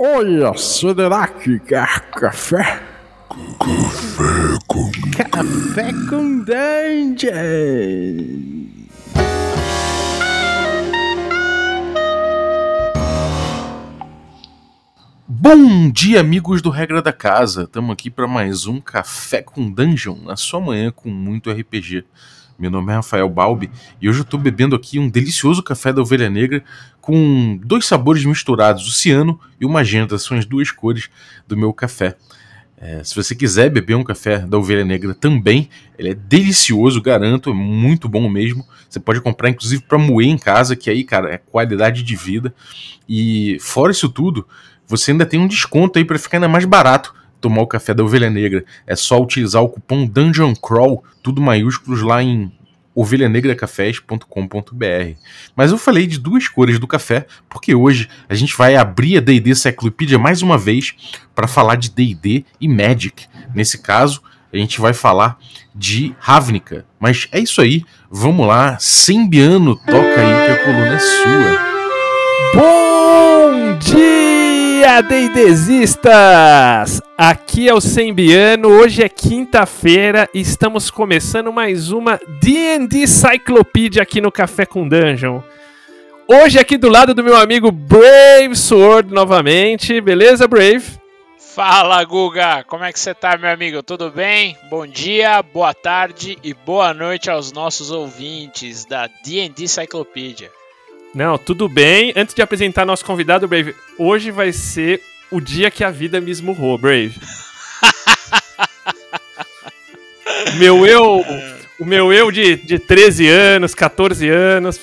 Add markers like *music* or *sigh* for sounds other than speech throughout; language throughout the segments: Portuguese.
Olha, será que quer café? Café com Café com Dungeon! Bom dia, amigos do Regra da Casa. Estamos aqui para mais um Café com Dungeon, na sua manhã com muito RPG. Meu nome é Rafael Balbi e hoje eu estou bebendo aqui um delicioso café da Ovelha Negra com dois sabores misturados, o ciano e o magenta, são as duas cores do meu café. É, se você quiser beber um café da Ovelha Negra também, ele é delicioso, garanto, é muito bom mesmo. Você pode comprar inclusive para moer em casa, que aí, cara, é qualidade de vida. E fora isso tudo, você ainda tem um desconto aí para ficar ainda mais barato tomar o café da Ovelha Negra. É só utilizar o cupom Dungeon Crawl, tudo maiúsculos lá em ovelhanegracafés.com.br. Mas eu falei de duas cores do café porque hoje a gente vai abrir a D&D Cyclopedia mais uma vez para falar de D&D e Magic. Nesse caso, a gente vai falar de Ravnica. Mas é isso aí, vamos lá, Sembiano, toca aí que a coluna é sua. Bom dia, Deidesistas! Aqui é o Sembiano, hoje é quinta-feira e estamos começando mais uma D&D Cyclopedia aqui no Café com Dungeon. Hoje aqui do lado do meu amigo Brave Sword novamente, beleza Brave? Fala, Guga! Como é que você tá, meu amigo? Tudo bem? Bom dia, boa tarde e boa noite aos nossos ouvintes da D&D Cyclopedia. Não, tudo bem. Antes de apresentar nosso convidado, Brave, hoje vai ser o dia que a vida me esmurrou, Brave. meu eu, o meu eu de, de 13 anos, 14 anos,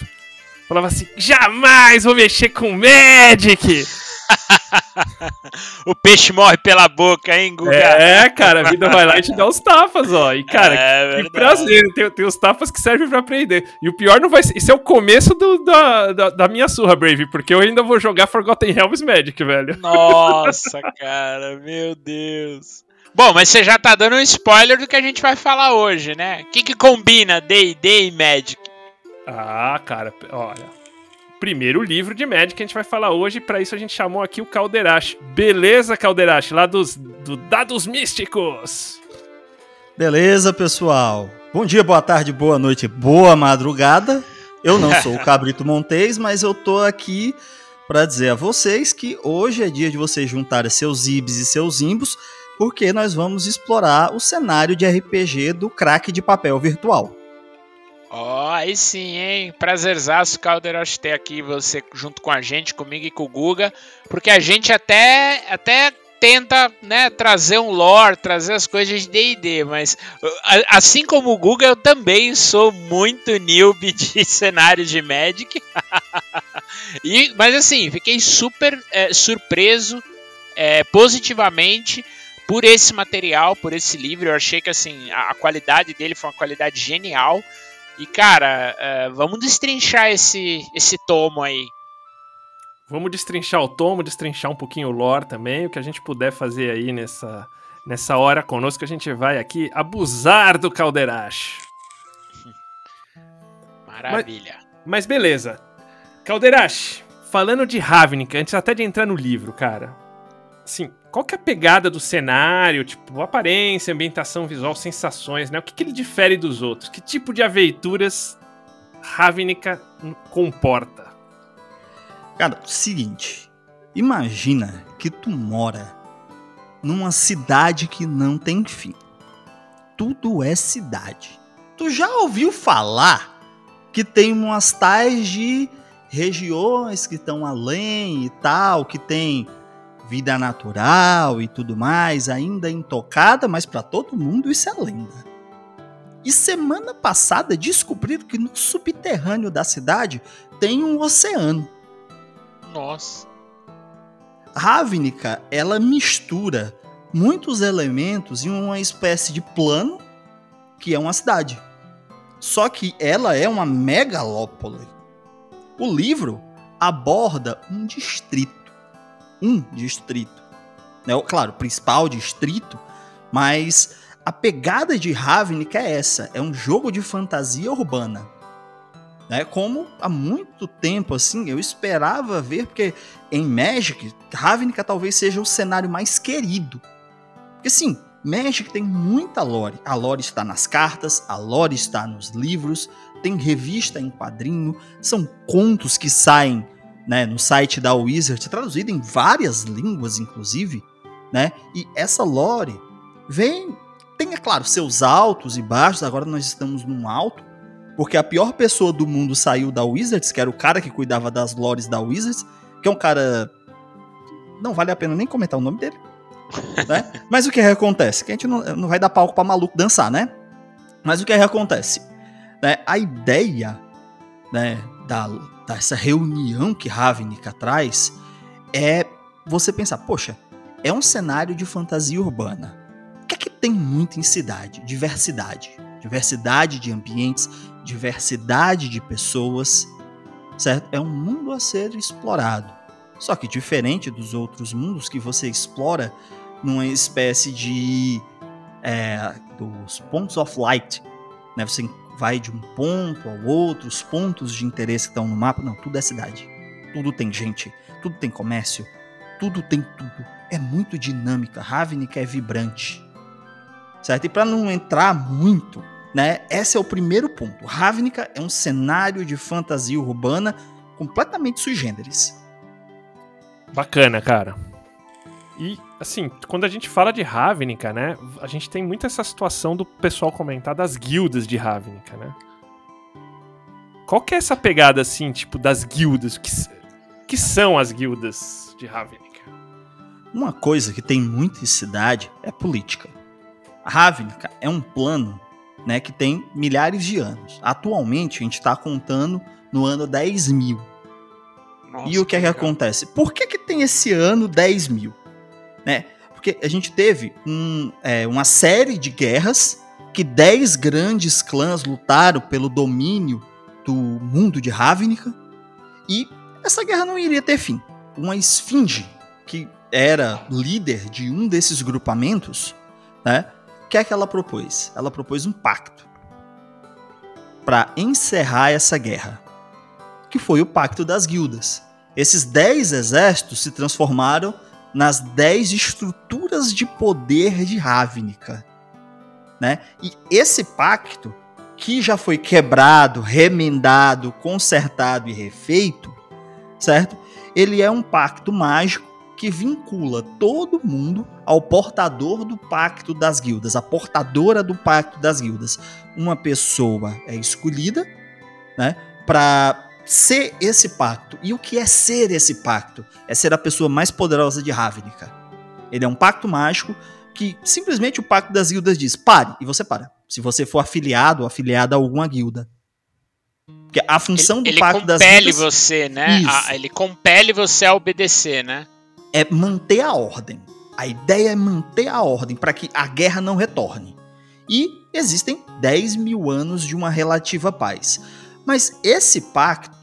falava assim: jamais vou mexer com Magic! *laughs* o peixe morre pela boca, hein, Guga? É, cara, a vida vai lá e te dá os tapas, ó. E, cara, É que prazer. Tem, tem os tapas que servem pra aprender. E o pior não vai ser. Isso é o começo do- da, da, da minha surra, Brave, porque eu ainda vou jogar Forgotten Realms Magic, velho. Nossa, *laughs* cara, meu Deus. Bom, mas você já tá dando um spoiler do que a gente vai falar hoje, né? O que, que combina D&D e Magic? Ah, cara, olha. Primeiro livro de Magic que a gente vai falar hoje, pra isso a gente chamou aqui o Calderache. Beleza, Calderache? Lá dos do Dados Místicos. Beleza, pessoal? Bom dia, boa tarde, boa noite, boa madrugada. Eu não sou o *laughs* Cabrito Montes, mas eu tô aqui para dizer a vocês que hoje é dia de vocês juntarem seus ibs e seus imbos, porque nós vamos explorar o cenário de RPG do crack de papel virtual. Ó, aí sim, hein? Prazerzaço, Calderoche, ter aqui você junto com a gente, comigo e com o Guga, porque a gente até, até tenta, né, trazer um lore, trazer as coisas de D&D, mas assim como o Guga, eu também sou muito noob de *laughs* cenários de Magic. *laughs* e, mas assim, fiquei super é, surpreso é, positivamente por esse material, por esse livro. Eu achei que assim a, a qualidade dele foi uma qualidade genial. E cara, é, vamos destrinchar esse esse tomo aí. Vamos destrinchar o tomo, destrinchar um pouquinho o lore também, o que a gente puder fazer aí nessa, nessa hora conosco, a gente vai aqui abusar do Calderache. *laughs* Maravilha. Mas beleza. Calderache, falando de Ravnica, antes até de entrar no livro, cara. Assim, qual que é a pegada do cenário, tipo, aparência, ambientação visual, sensações, né? O que, que ele difere dos outros? Que tipo de aventuras Ravnica comporta? Cara, seguinte, imagina que tu mora numa cidade que não tem fim. Tudo é cidade. Tu já ouviu falar que tem umas tais de regiões que estão além e tal, que tem vida natural e tudo mais, ainda intocada, mas para todo mundo isso é lenda. E semana passada descobriram que no subterrâneo da cidade tem um oceano. Nossa. Ravnica, ela mistura muitos elementos em uma espécie de plano que é uma cidade. Só que ela é uma megalópole. O livro aborda um distrito. Um distrito. Né? Claro, principal distrito, mas a pegada de Ravnica é essa. É um jogo de fantasia urbana. Né? Como há muito tempo assim eu esperava ver, porque em Magic, Ravnica talvez seja o cenário mais querido. Porque sim, Magic tem muita lore. A lore está nas cartas, a lore está nos livros, tem revista em quadrinho, são contos que saem né, no site da Wizard, traduzido em várias línguas, inclusive, né? E essa lore vem, tem, é claro, seus altos e baixos. Agora nós estamos num alto, porque a pior pessoa do mundo saiu da Wizards, que era o cara que cuidava das lores da Wizards, que é um cara. Não vale a pena nem comentar o nome dele. *laughs* né? Mas o que, acontece? Que a gente não, não vai dar palco pra maluco dançar, né? Mas o que, que acontece? Né? A ideia né, da, dessa reunião que Ravnica traz é você pensar, poxa, é um cenário de fantasia urbana. O que é que tem muito em cidade? Diversidade. Diversidade de ambientes, diversidade de pessoas, certo? É um mundo a ser explorado. Só que diferente dos outros mundos que você explora numa espécie de é, dos pontos of light, né? Você vai de um ponto ao outro, os pontos de interesse que estão no mapa, não, tudo é cidade. Tudo tem gente, tudo tem comércio, tudo tem tudo. É muito dinâmica, Ravnica é vibrante. Certo? E para não entrar muito, né, esse é o primeiro ponto. Ravnica é um cenário de fantasia urbana completamente sui generis. Bacana, cara. E, assim, quando a gente fala de Ravnica, né, a gente tem muito essa situação do pessoal comentar das guildas de Ravnica, né? Qual que é essa pegada, assim, tipo, das guildas? Que, que são as guildas de Ravnica? Uma coisa que tem muito em cidade é política. Ravnica é um plano né, que tem milhares de anos. Atualmente, a gente está contando no ano 10 mil. Nossa, e o que é que acontece? Por que, que tem esse ano 10 mil? Né? Porque a gente teve um, é, uma série de guerras que 10 grandes clãs lutaram pelo domínio do mundo de Ravnica e essa guerra não iria ter fim. Uma esfinge que era líder de um desses grupamentos, né? O que é que ela propôs? Ela propôs um pacto para encerrar essa guerra, que foi o Pacto das Guildas. Esses dez exércitos se transformaram nas dez estruturas de poder de Ravnica. Né? E esse pacto, que já foi quebrado, remendado, consertado e refeito, certo? Ele é um pacto mágico que vincula todo mundo ao portador do pacto das guildas, a portadora do pacto das guildas. Uma pessoa é escolhida, né, para ser esse pacto. E o que é ser esse pacto? É ser a pessoa mais poderosa de Ravnica. Ele é um pacto mágico que simplesmente o pacto das guildas diz: pare, e você para. Se você for afiliado ou afiliada a alguma guilda. Porque a função ele, do pacto das guildas. Ele compele você, né? A, ele compele você a obedecer, né? é manter a ordem. A ideia é manter a ordem para que a guerra não retorne. E existem 10 mil anos de uma relativa paz. Mas esse pacto,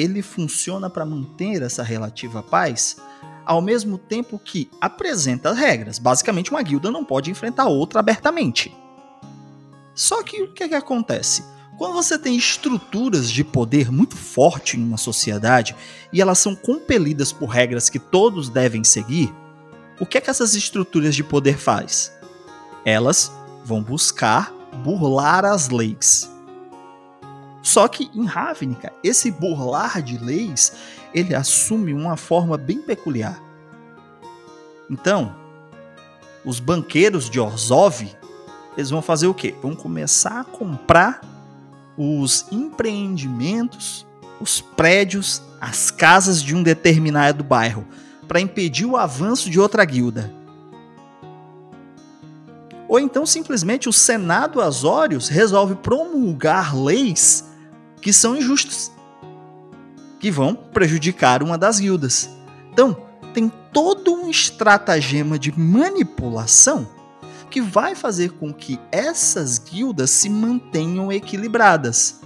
ele funciona para manter essa relativa paz ao mesmo tempo que apresenta regras. Basicamente, uma guilda não pode enfrentar outra abertamente. Só que o que, é que acontece? Quando você tem estruturas de poder muito forte em uma sociedade e elas são compelidas por regras que todos devem seguir, o que é que essas estruturas de poder faz? Elas vão buscar burlar as leis. Só que em Ravnica, esse burlar de leis, ele assume uma forma bem peculiar. Então, os banqueiros de Orzhov, eles vão fazer o quê? Vão começar a comprar os empreendimentos, os prédios, as casas de um determinado bairro para impedir o avanço de outra guilda. Ou então simplesmente o Senado Azórios resolve promulgar leis que são injustas, que vão prejudicar uma das guildas. Então, tem todo um estratagema de manipulação que vai fazer com que essas guildas se mantenham equilibradas.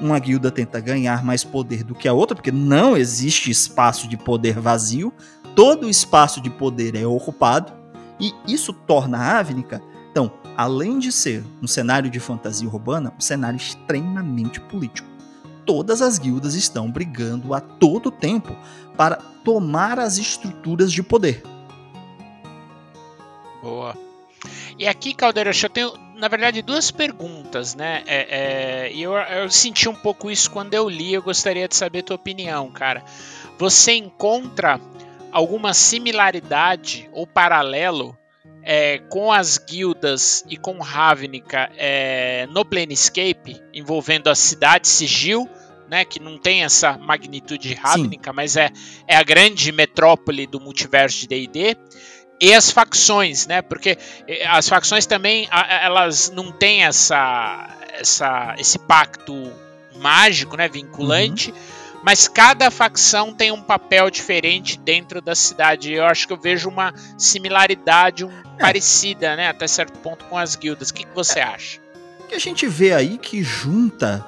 Uma guilda tenta ganhar mais poder do que a outra, porque não existe espaço de poder vazio, todo o espaço de poder é ocupado, e isso torna a Ávnica, então, além de ser um cenário de fantasia urbana, um cenário extremamente político. Todas as guildas estão brigando a todo tempo para tomar as estruturas de poder. Boa. E aqui, Caldeira, eu tenho, na verdade, duas perguntas, né? É, é, e eu, eu senti um pouco isso quando eu li, eu gostaria de saber a tua opinião, cara. Você encontra alguma similaridade ou paralelo é, com as guildas e com Ravnica é, no Planescape, envolvendo a cidade Sigil, né, que não tem essa magnitude de Ravnica, Sim. mas é, é a grande metrópole do multiverso de D&D, e as facções, né, porque é, as facções também, elas não têm essa, essa, esse pacto mágico, né, vinculante, uhum mas cada facção tem um papel diferente dentro da cidade. Eu acho que eu vejo uma similaridade um, é. parecida, né, até certo ponto com as guildas. O que, que você acha? Que a gente vê aí que junta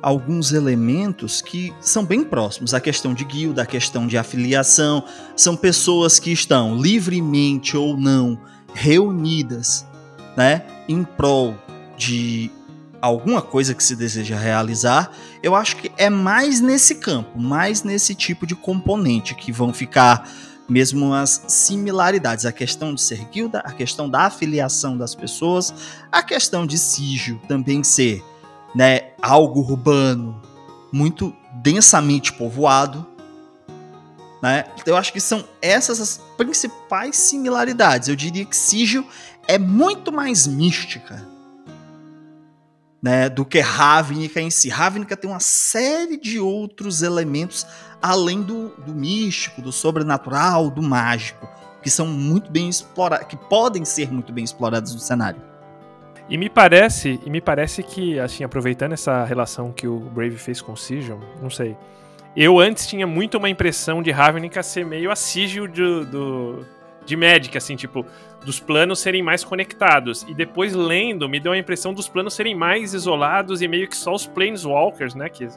alguns elementos que são bem próximos. A questão de guilda, a questão de afiliação, são pessoas que estão livremente ou não reunidas, né, em prol de alguma coisa que se deseja realizar, eu acho que é mais nesse campo, mais nesse tipo de componente que vão ficar mesmo as similaridades, a questão de ser guilda, a questão da afiliação das pessoas, a questão de sigil também ser, né, algo urbano, muito densamente povoado, né? Eu acho que são essas as principais similaridades. Eu diria que sigil é muito mais mística né, do que Ravnica em si. Ravnica tem uma série de outros elementos além do, do místico, do sobrenatural, do mágico, que são muito bem explorados, que podem ser muito bem explorados no cenário. E me parece, e me parece que, assim, aproveitando essa relação que o Brave fez com o Sigil, não sei. Eu antes tinha muito uma impressão de Ravnica ser meio a Sigil do, do, de Magic, assim, tipo, dos planos serem mais conectados. E depois lendo, me deu a impressão dos planos serem mais isolados e meio que só os Planeswalkers, né? Que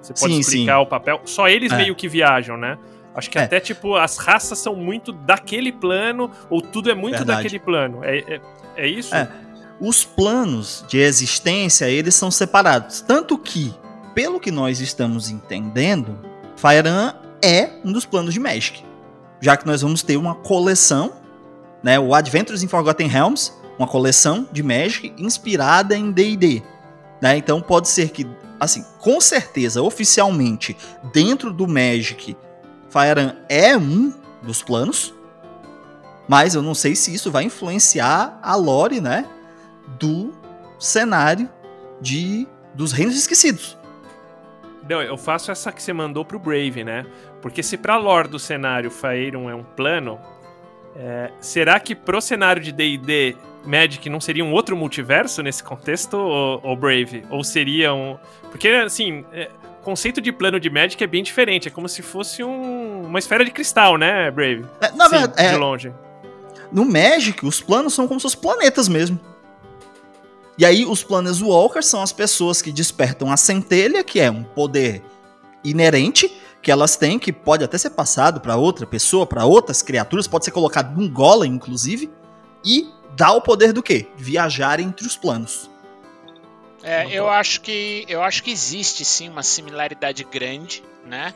você pode sim, explicar sim. o papel. Só eles é. meio que viajam, né? Acho que é. até, tipo, as raças são muito daquele plano, ou tudo é muito Verdade. daquele plano. É, é, é isso? É. Os planos de existência, eles são separados. Tanto que, pelo que nós estamos entendendo, Firean é um dos planos de Magic já que nós vamos ter uma coleção, né, o Adventures in Forgotten Realms, uma coleção de Magic inspirada em D&D. Né? Então pode ser que, assim, com certeza, oficialmente, dentro do Magic, Firearm é um dos planos, mas eu não sei se isso vai influenciar a lore, né, do cenário de dos Reinos Esquecidos. Não, eu faço essa que você mandou pro Brave, né? Porque se pra lore do cenário Faerun é um plano, é, será que pro cenário de D&D Magic não seria um outro multiverso nesse contexto, ou, ou Brave? Ou seria um... Porque, assim, é, o conceito de plano de Magic é bem diferente. É como se fosse um, uma esfera de cristal, né, Brave? É, na Sim, verdade, de é, longe. No Magic, os planos são como se fossem planetas mesmo. E aí, os Planeswalkers são as pessoas que despertam a centelha, que é um poder inerente que elas têm, que pode até ser passado para outra pessoa, para outras criaturas, pode ser colocado num golem, inclusive, e dá o poder do quê? Viajar entre os planos. É, eu acho que eu acho que existe sim uma similaridade grande, né?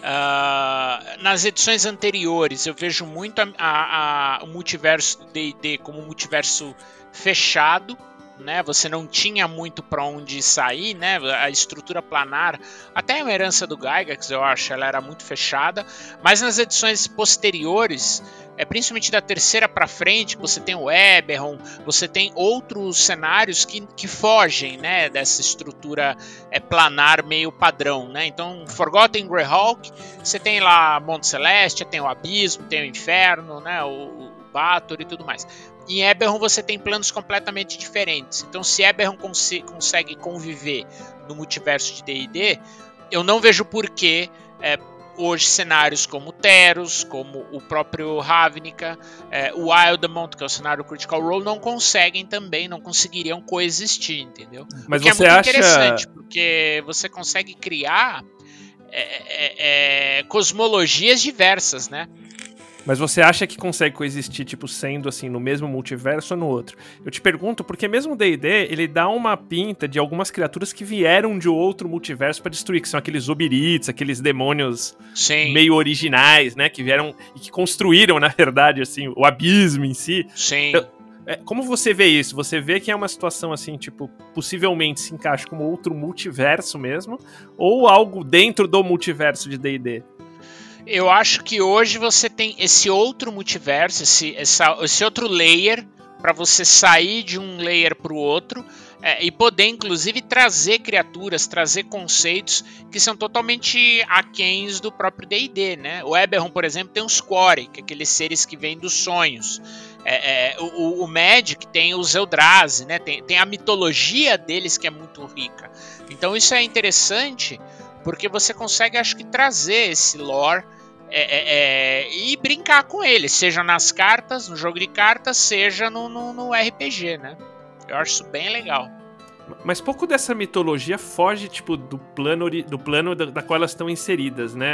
Uh, nas edições anteriores eu vejo muito a, a, a, o multiverso do D&D como um multiverso fechado, né? Você não tinha muito para onde sair, né? A estrutura planar, até a herança do Gygax, eu acho, ela era muito fechada, mas nas edições posteriores, é principalmente da terceira para frente, você tem o Eberron, você tem outros cenários que, que fogem, né, dessa estrutura é, planar meio padrão, né? Então, Forgotten Greyhawk, você tem lá Monte Celeste, tem o Abismo, tem o Inferno, né, o, Bator e tudo mais. Em Eberron você tem planos completamente diferentes. Então, se Eberron cons consegue conviver no multiverso de D&D, eu não vejo por que é, hoje cenários como Teros, como o próprio Ravnica, é, o Wildemont, que é o cenário Critical Role, não conseguem também, não conseguiriam coexistir, entendeu? Mas porque você é muito acha... interessante, porque você consegue criar é, é, é cosmologias diversas, né? Mas você acha que consegue coexistir, tipo, sendo assim, no mesmo multiverso ou no outro? Eu te pergunto, porque mesmo o D&D, ele dá uma pinta de algumas criaturas que vieram de outro multiverso para destruir, que são aqueles Obirites, aqueles demônios Sim. meio originais, né? Que vieram e que construíram, *laughs* na verdade, assim, o abismo em si. Sim. É, como você vê isso? Você vê que é uma situação assim, tipo, possivelmente se encaixa como outro multiverso mesmo? Ou algo dentro do multiverso de D&D? Eu acho que hoje você tem esse outro multiverso, esse, essa- esse outro layer, para você sair de um layer para o outro é, e poder, inclusive, trazer criaturas, trazer conceitos que são totalmente aquéns do próprio D&D, né? O Eberron, por exemplo, tem os Quori, que é aqueles seres que vêm dos sonhos. É, é, o, o Magic tem os Eldrazi, né? Tem, tem a mitologia deles que é muito rica. Então isso é interessante porque você consegue, acho que, trazer esse lore é, é, é, e brincar com ele, seja nas cartas, no jogo de cartas, seja no, no, no RPG, né? Eu acho isso bem legal. Mas pouco dessa mitologia foge, tipo, do plano, do plano da, da qual elas estão inseridas, né,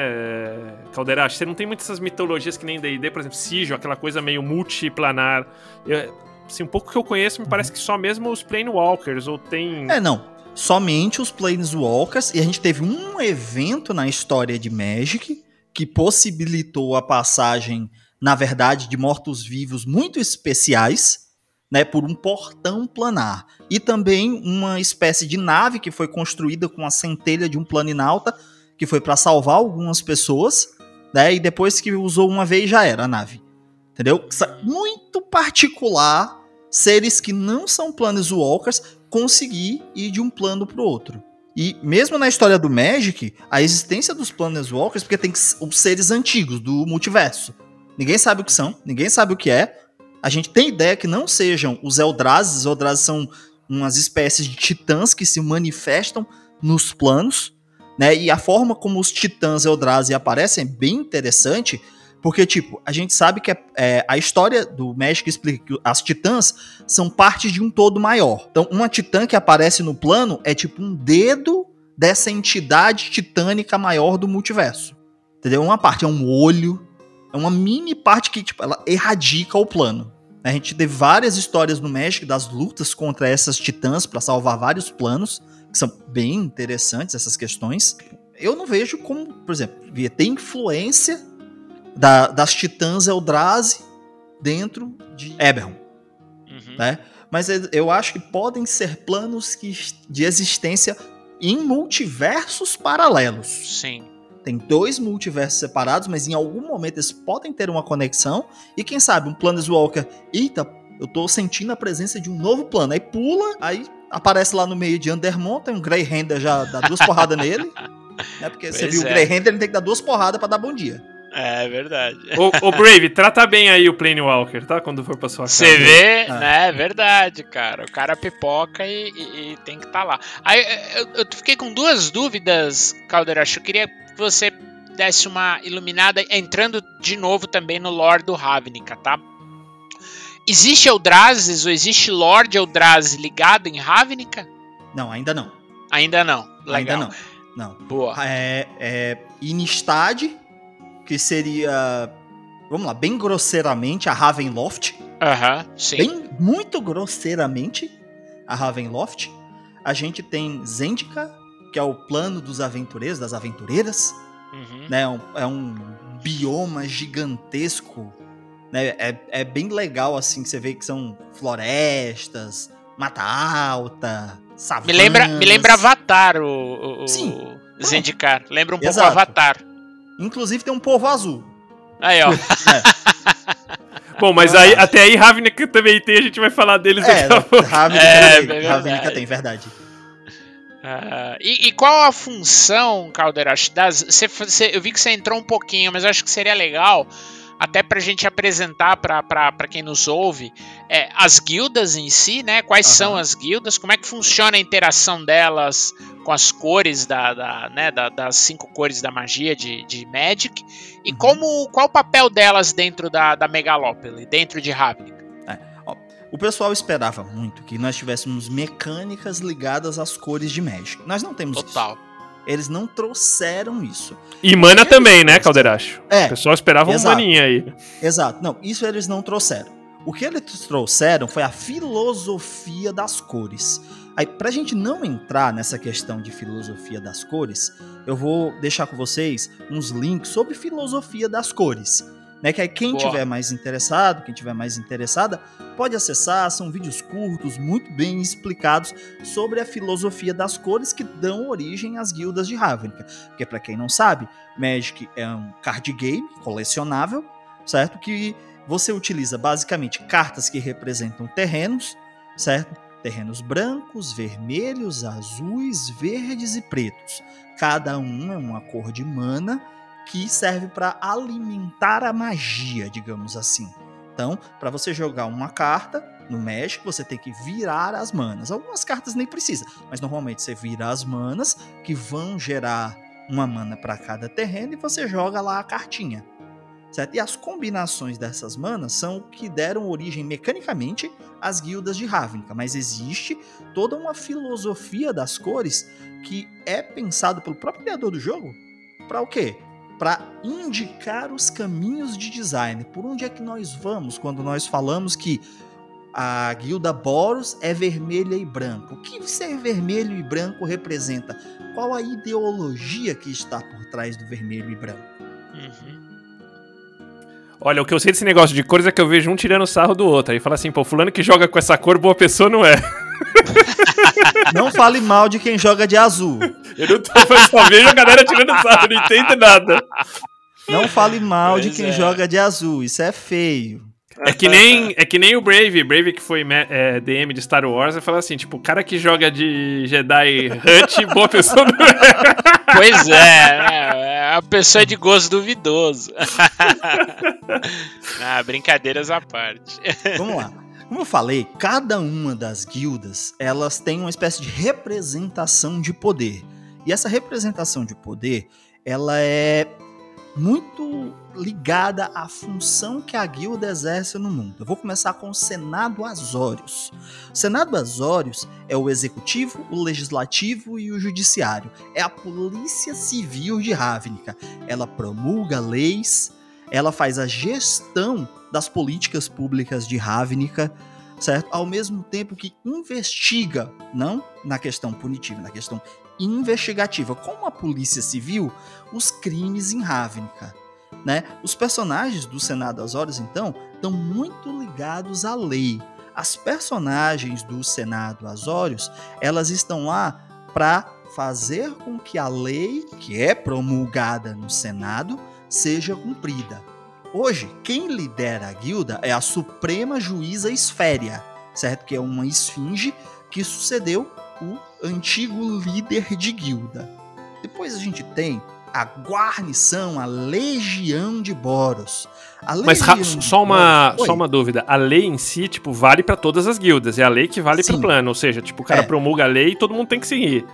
Calderache? Você não tem muitas essas mitologias que nem D&D, por exemplo, Sigil, aquela coisa meio multiplanar. Eu, assim, um pouco que eu conheço, me parece que só mesmo os Planewalkers, ou tem... É, não. Somente os Planeswalkers. E a gente teve um evento na história de Magic que possibilitou a passagem, na verdade, de mortos-vivos muito especiais, né, por um portão planar. E também uma espécie de nave que foi construída com a centelha de um planinauta, que foi para salvar algumas pessoas, né, e depois que usou uma vez já era a nave. Entendeu? Muito particular seres que não são Planeswalkers conseguir ir de um plano pro outro. E mesmo na história do Magic, a existência dos Planeswalkers, porque tem os seres antigos do multiverso. Ninguém sabe o que são, ninguém sabe o que é. A gente tem ideia que não sejam os Eldrazi, os Eldrazi são umas espécies de titãs que se manifestam nos planos, né? E a forma como os titãs Eldrazi aparecem é bem interessante, porque, tipo, a gente sabe que é- é, a história do Magic explica que as titãs são partes de um todo maior. Então, uma titã que aparece no plano é tipo um dedo dessa entidade titânica maior do multiverso. Entendeu? Uma parte é um olho, é uma mini parte que, tipo, ela erradica o plano. A gente teve várias histórias no Magic das lutas contra essas titãs para salvar vários planos, que são bem interessantes essas questões. Eu não vejo como, por exemplo, ter influência da- das titãs Eldrazi dentro de Eberron Uhum. né? Mas eu- eu acho que podem ser planos que, de existência em multiversos paralelos. Sim. Tem dois multiversos separados, mas em algum momento eles podem ter uma conexão. E quem sabe um Planeswalker, eita, eu tô sentindo a presença de um novo plano. Aí pula, aí aparece lá no meio de Undermont, tem um Greyhander já dá duas porradas nele. Né? Porque você Pois viu o é. Greyhander, ele tem que dar duas porradas pra dar bom dia. É verdade. Ô, ô, Brave, trata bem aí o Planewalker, tá? Quando for pra sua casa. Você vê, Ah. né? É verdade, cara. O cara pipoca e, e- e tem que estar lá. Aí eu, eu fiquei com duas dúvidas, Caldeiracho. Eu queria que você desse uma iluminada, entrando de novo também no lore do Ravnica, tá? Existe Eldrazi ou existe Lord Eldrazi ligado em Ravnica? Não, ainda não. Ainda não. Legal. Ainda não. Não. Boa. é, é Inistad, que seria, vamos lá, bem grosseiramente a Ravenloft, Aham, sim. bem muito grosseiramente a Ravenloft. A gente tem Zendika, que é o plano dos aventureiros, das aventureiras, Uhum. né? É um, é um bioma gigantesco, né? É, é bem legal assim, que você vê que são florestas, mata alta, savanas. Me lembra, me lembra Avatar, o, o, o. Zendikar. Lembra um pouco Exato. Avatar. Inclusive tem um povo azul. Aí, ó. *laughs* Bom, mas aí, até aí Ravnica também tem, a gente vai falar deles É, daqui a pouco. Ravnica *laughs* É, tem, é Ravnica tem, verdade. Ah, e, e qual a função, Calderacho, das. Você, você- eu vi que você entrou um pouquinho, mas eu acho que seria legal, até pra gente apresentar pra quem nos ouve, é, as guildas em si, né? Quais Aham. são as guildas, como é que funciona a interação delas com as cores da, da, né, da- das cinco cores da magia de, de Magic, e Uhum. como qual o papel delas dentro da, da Megalópole, dentro de Ravnica. O pessoal esperava muito que nós tivéssemos mecânicas ligadas às cores de Magic. Nós não temos Total. isso. Eles não trouxeram isso. E mana também, né, Calderacho? É, O pessoal esperava um exato. maninha aí. Exato. Não, isso eles não trouxeram. O que eles trouxeram foi a filosofia das cores. Aí, pra gente não entrar nessa questão de filosofia das cores, eu vou deixar com vocês uns links sobre filosofia das cores. Né, que aí quem Boa. tiver mais interessado, quem tiver mais interessada, pode acessar, são vídeos curtos, muito bem explicados sobre a filosofia das cores que dão origem às guildas de Ravnica. Porque pra quem não sabe, Magic é um card game colecionável, certo? Que você utiliza basicamente cartas que representam terrenos, certo? Terrenos brancos, vermelhos, azuis, verdes e pretos. Cada um é uma cor de mana que serve para alimentar a magia, digamos assim. Então, para você jogar uma carta no Magic, você tem que virar as manas. Algumas cartas nem precisa, mas normalmente você vira as manas que vão gerar uma mana para cada terreno e você joga lá a cartinha. Certo? E as combinações dessas manas são o que deram origem mecanicamente às guildas de Ravnica, mas existe toda uma filosofia das cores que é pensado pelo próprio criador do jogo para o quê? Para indicar os caminhos de design. Por onde é que nós vamos quando nós falamos que a guilda Boros é vermelha e branca? O que ser vermelho e branco representa? Qual a ideologia que está por trás do vermelho e branco? Olha, o que eu sei desse negócio de cores é que eu vejo um tirando sarro do outro. Aí fala assim, pô, fulano que joga com essa cor, boa pessoa não é. *laughs* Não fale mal de quem joga de azul. Eu não tô, eu só vejo a galera tirando sarro, não entendo nada. Não fale mal de Pois quem é. joga de azul. Isso é feio. É que nem, é que nem o Brave, Brave que foi me- é, DM de Star Wars, e fala assim, tipo, o cara que joga de Jedi Hutt, *laughs* boa pessoa é. *laughs* Pois é, né? é a pessoa de gosto duvidoso. *laughs* ah, brincadeiras à parte. Vamos lá. Como eu falei, cada uma das guildas, elas têm uma espécie de representação de poder. E essa representação de poder, ela é muito ligada à função que a guilda exerce no mundo. Eu vou começar com o Senado Azórios. O Senado Azórios é o executivo, o legislativo e o judiciário. É a polícia civil de Ravnica. Ela promulga leis, ela faz a gestão das políticas públicas de Ravnica, certo? Ao mesmo tempo que investiga, não na questão punitiva, na questão investigativa, como a polícia civil, os crimes em Ravnica. Né? Os personagens do Senado Azores, então, estão muito ligados à lei. As personagens do Senado Azórios, elas estão lá para fazer com que a lei que é promulgada no Senado seja cumprida. Hoje, quem lidera a guilda é a Suprema Juíza Esféria, certo? Que é uma esfinge que sucedeu o antigo líder de guilda. Depois a gente tem a guarnição, a Legião de Boros. A Mas Legião de só uma, Boros- só uma dúvida. A lei em si, tipo, vale pra todas as guildas. É a lei que vale pro Sim. plano. Ou seja, tipo, o cara É. promulga a lei e todo mundo tem que seguir.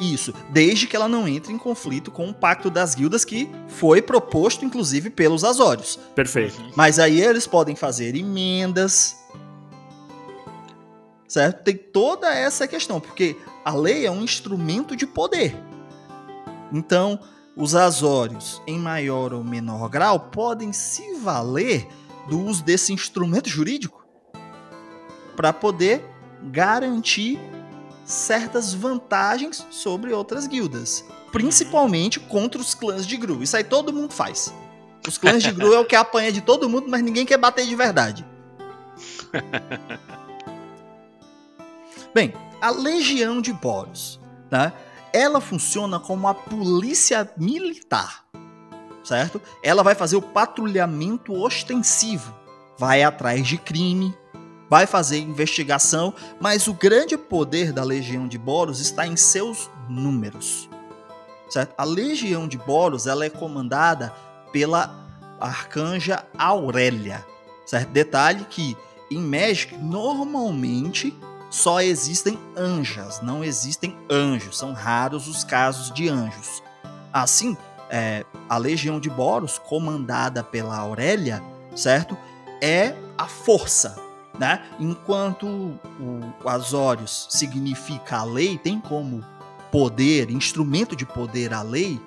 Isso, desde que ela não entre em conflito com o Pacto das Guildas que foi proposto, inclusive, pelos Azórios. Perfeito. Mas aí eles podem fazer emendas. Certo? Tem toda essa questão, porque a lei é um instrumento de poder. Então, os Azórios, em maior ou menor grau, podem se valer do uso desse instrumento jurídico para poder garantir certas vantagens sobre outras guildas, principalmente contra os clãs de Gru. Isso aí todo mundo faz. Os clãs de Gru é o que apanha de todo mundo, mas ninguém quer bater de verdade. *laughs* Bem, a Legião de Boros, né? Ela funciona como a polícia militar, certo? Ela vai fazer o patrulhamento ostensivo, vai atrás de crime, vai fazer investigação, mas o grande poder da Legião de Boros está em seus números. Certo? A Legião de Boros ela é comandada pela arcanja Aurélia. Certo? Detalhe que em Magic normalmente só existem anjas, não existem anjos. São raros os casos de anjos. Assim, é, a Legião de Boros, comandada pela Aurélia, certo? É a força, né? Enquanto o Azorius significa a lei, tem como poder, instrumento de poder a lei,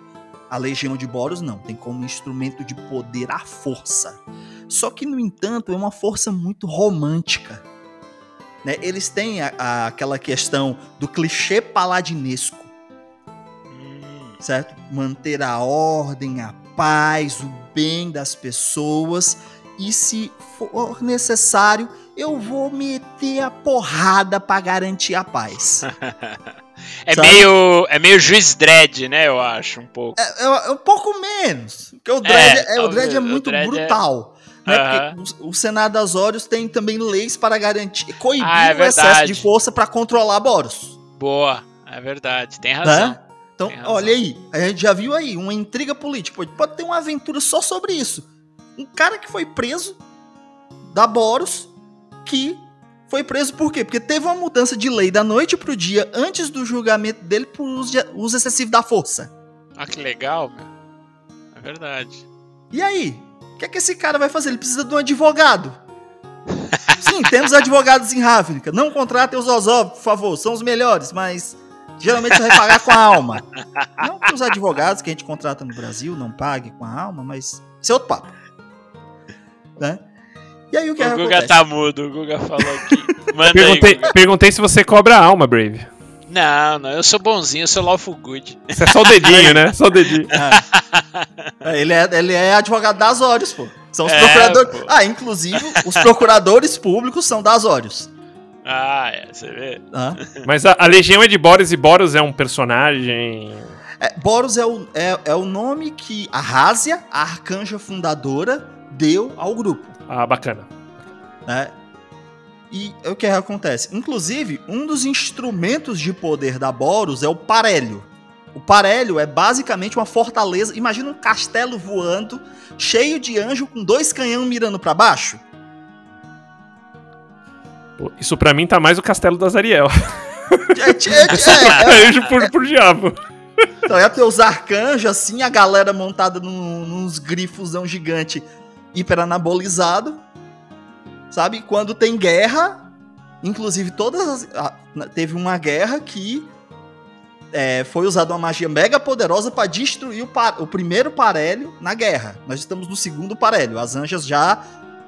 a legião de Boros não, tem como instrumento de poder a força. Só que, no entanto, é uma força muito romântica. Né? Eles têm a- a- aquela questão do clichê paladinesco, certo? Manter a ordem, a paz, o bem das pessoas. E se for necessário, eu vou meter a porrada pra garantir a paz. *laughs* É Sabe? meio, é meio juiz dread, né? Eu acho, um pouco. É, é- é um pouco menos. Porque o Dredd é, o Dredd é muito é- brutal. Né? Porque o, Senado das Órios tem também leis para garantir, coibir Ah, é o excesso de força para controlar Boros. Boa, é verdade, tem razão. Né? Então, Tem razão. olha aí, a gente já viu aí uma intriga política. Pode, pode ter uma aventura só sobre isso. Um cara que foi preso da Boros, que foi preso por quê? Porque teve uma mudança de lei da noite pro dia antes do julgamento dele por uso excessivo da força. Ah, que legal, meu. É verdade. E aí? O que é que esse cara vai fazer? Ele precisa de um advogado. *laughs* Sim, temos advogados em Ravnica. Não contratem os Ozov, por favor. São os melhores, mas geralmente você vai pagar com a alma. Não que os advogados que a gente contrata no Brasil não paguem com a alma, mas isso é outro papo. Né? E aí o que o Guga acontece? tá mudo, o Guga falou aqui. Manda Perguntei, aí, Guga. perguntei se você cobra a alma, Brave. Não, não, eu sou bonzinho, eu sou lawful good. Isso é só o dedinho, né? Só o dedinho. É, ele, é, ele é advogado das Órios, pô. São os É, procuradores. pô. Ah, inclusive, os procuradores públicos são das Órios. Ah, é, você vê. Mas a, a Legião é de Boros e Boros é um personagem. É, Boros é o, é, é o nome que a Rásia, a arcanja fundadora, deu ao grupo. Ah, bacana. Né? E é o que acontece? Inclusive, um dos instrumentos de poder da Boros é o Parélio. O Parélio é basicamente uma fortaleza. Imagina um castelo voando, cheio de anjo, com dois canhão mirando pra baixo. Isso pra mim tá mais o castelo das Ariel. *laughs* É, é, é, é, Anjo por, por diabo. Então ia ter os arcanjos, assim, a galera montada num, nos grifosão gigante hiperanabolizado. Sabe? Quando tem guerra, inclusive todas as. teve uma guerra que é, foi usada uma magia mega poderosa para destruir o, par- o primeiro parelho na guerra. Nós estamos no segundo parelho. As anjas já,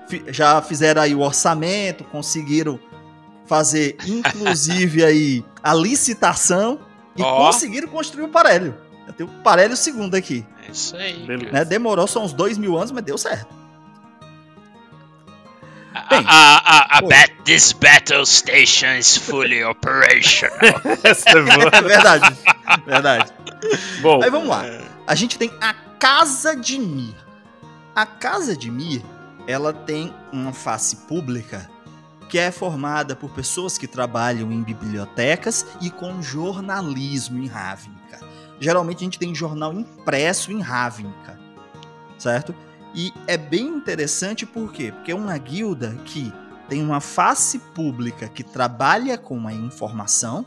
fi- já fizeram aí o orçamento, conseguiram fazer, inclusive, *laughs* aí a licitação e Ó. conseguiram construir o parelho. Eu tenho o parelho segundo aqui. É isso aí. Né? Demorou só uns dois mil anos, mas deu certo. A, Bem, a, a, bat, this battle station is fully operational. *laughs* Essa é boa. É *laughs* verdade. verdade. Bom, Aí vamos lá. A gente tem a Casa de Mir. A Casa de Mir, ela tem uma face pública que é formada por pessoas que trabalham em bibliotecas e com jornalismo em Ravnica. Geralmente a gente tem jornal impresso em Ravnica, certo? E é bem interessante por quê? Porque é uma guilda que tem uma face pública que trabalha com a informação,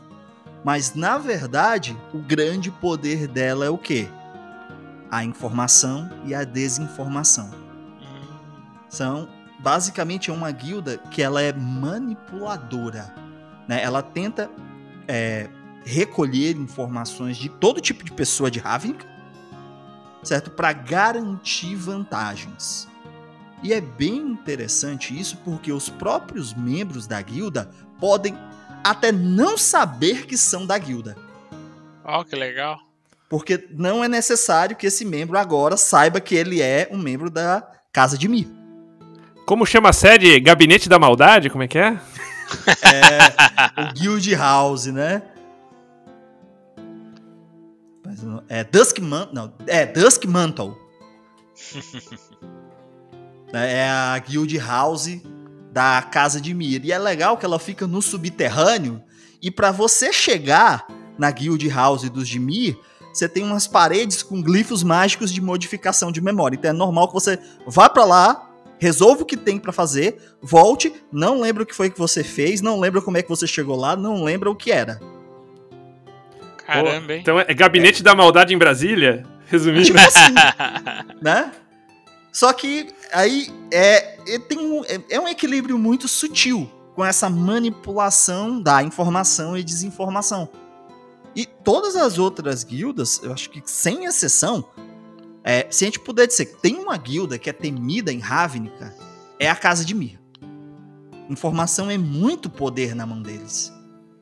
mas na verdade o grande poder dela é o quê? A informação e a desinformação são basicamente é uma guilda que ela é manipuladora, né? Ela tenta é, recolher informações de todo tipo de pessoa de Ravnica, certo? Para garantir vantagens. E é bem interessante isso porque os próprios membros da guilda podem até não saber que são da guilda. Ó, que legal. Porque não é necessário que esse membro agora saiba que ele é um membro da Casa de Mir. como chama a sede? Gabinete da Maldade? Como é que é? *laughs* É o Guild House, né? Mas não- É Dusk Mantle. Não, é Dusk Mantle. *laughs* é a Guild House da Casa de Mir. E é legal que ela fica no subterrâneo. E pra você chegar na Guild House dos de Mir, você tem umas paredes com glifos mágicos de modificação de memória. Então é normal que você vá pra lá, resolva o que tem pra fazer, volte, não lembra o que foi que você fez, não lembra como é que você chegou lá, não lembra o que era. Caramba, hein? Então é Gabinete da Maldade em Brasília? Resumindo. Tipo assim, *laughs* né? Só que aí é, é, tem um, é, é um equilíbrio muito sutil com essa manipulação da informação e desinformação. E todas as outras guildas, eu acho que sem exceção, é, se a gente puder dizer que tem uma guilda que é temida em Ravnica, é a Casa de Mir. Informação é muito poder na mão deles.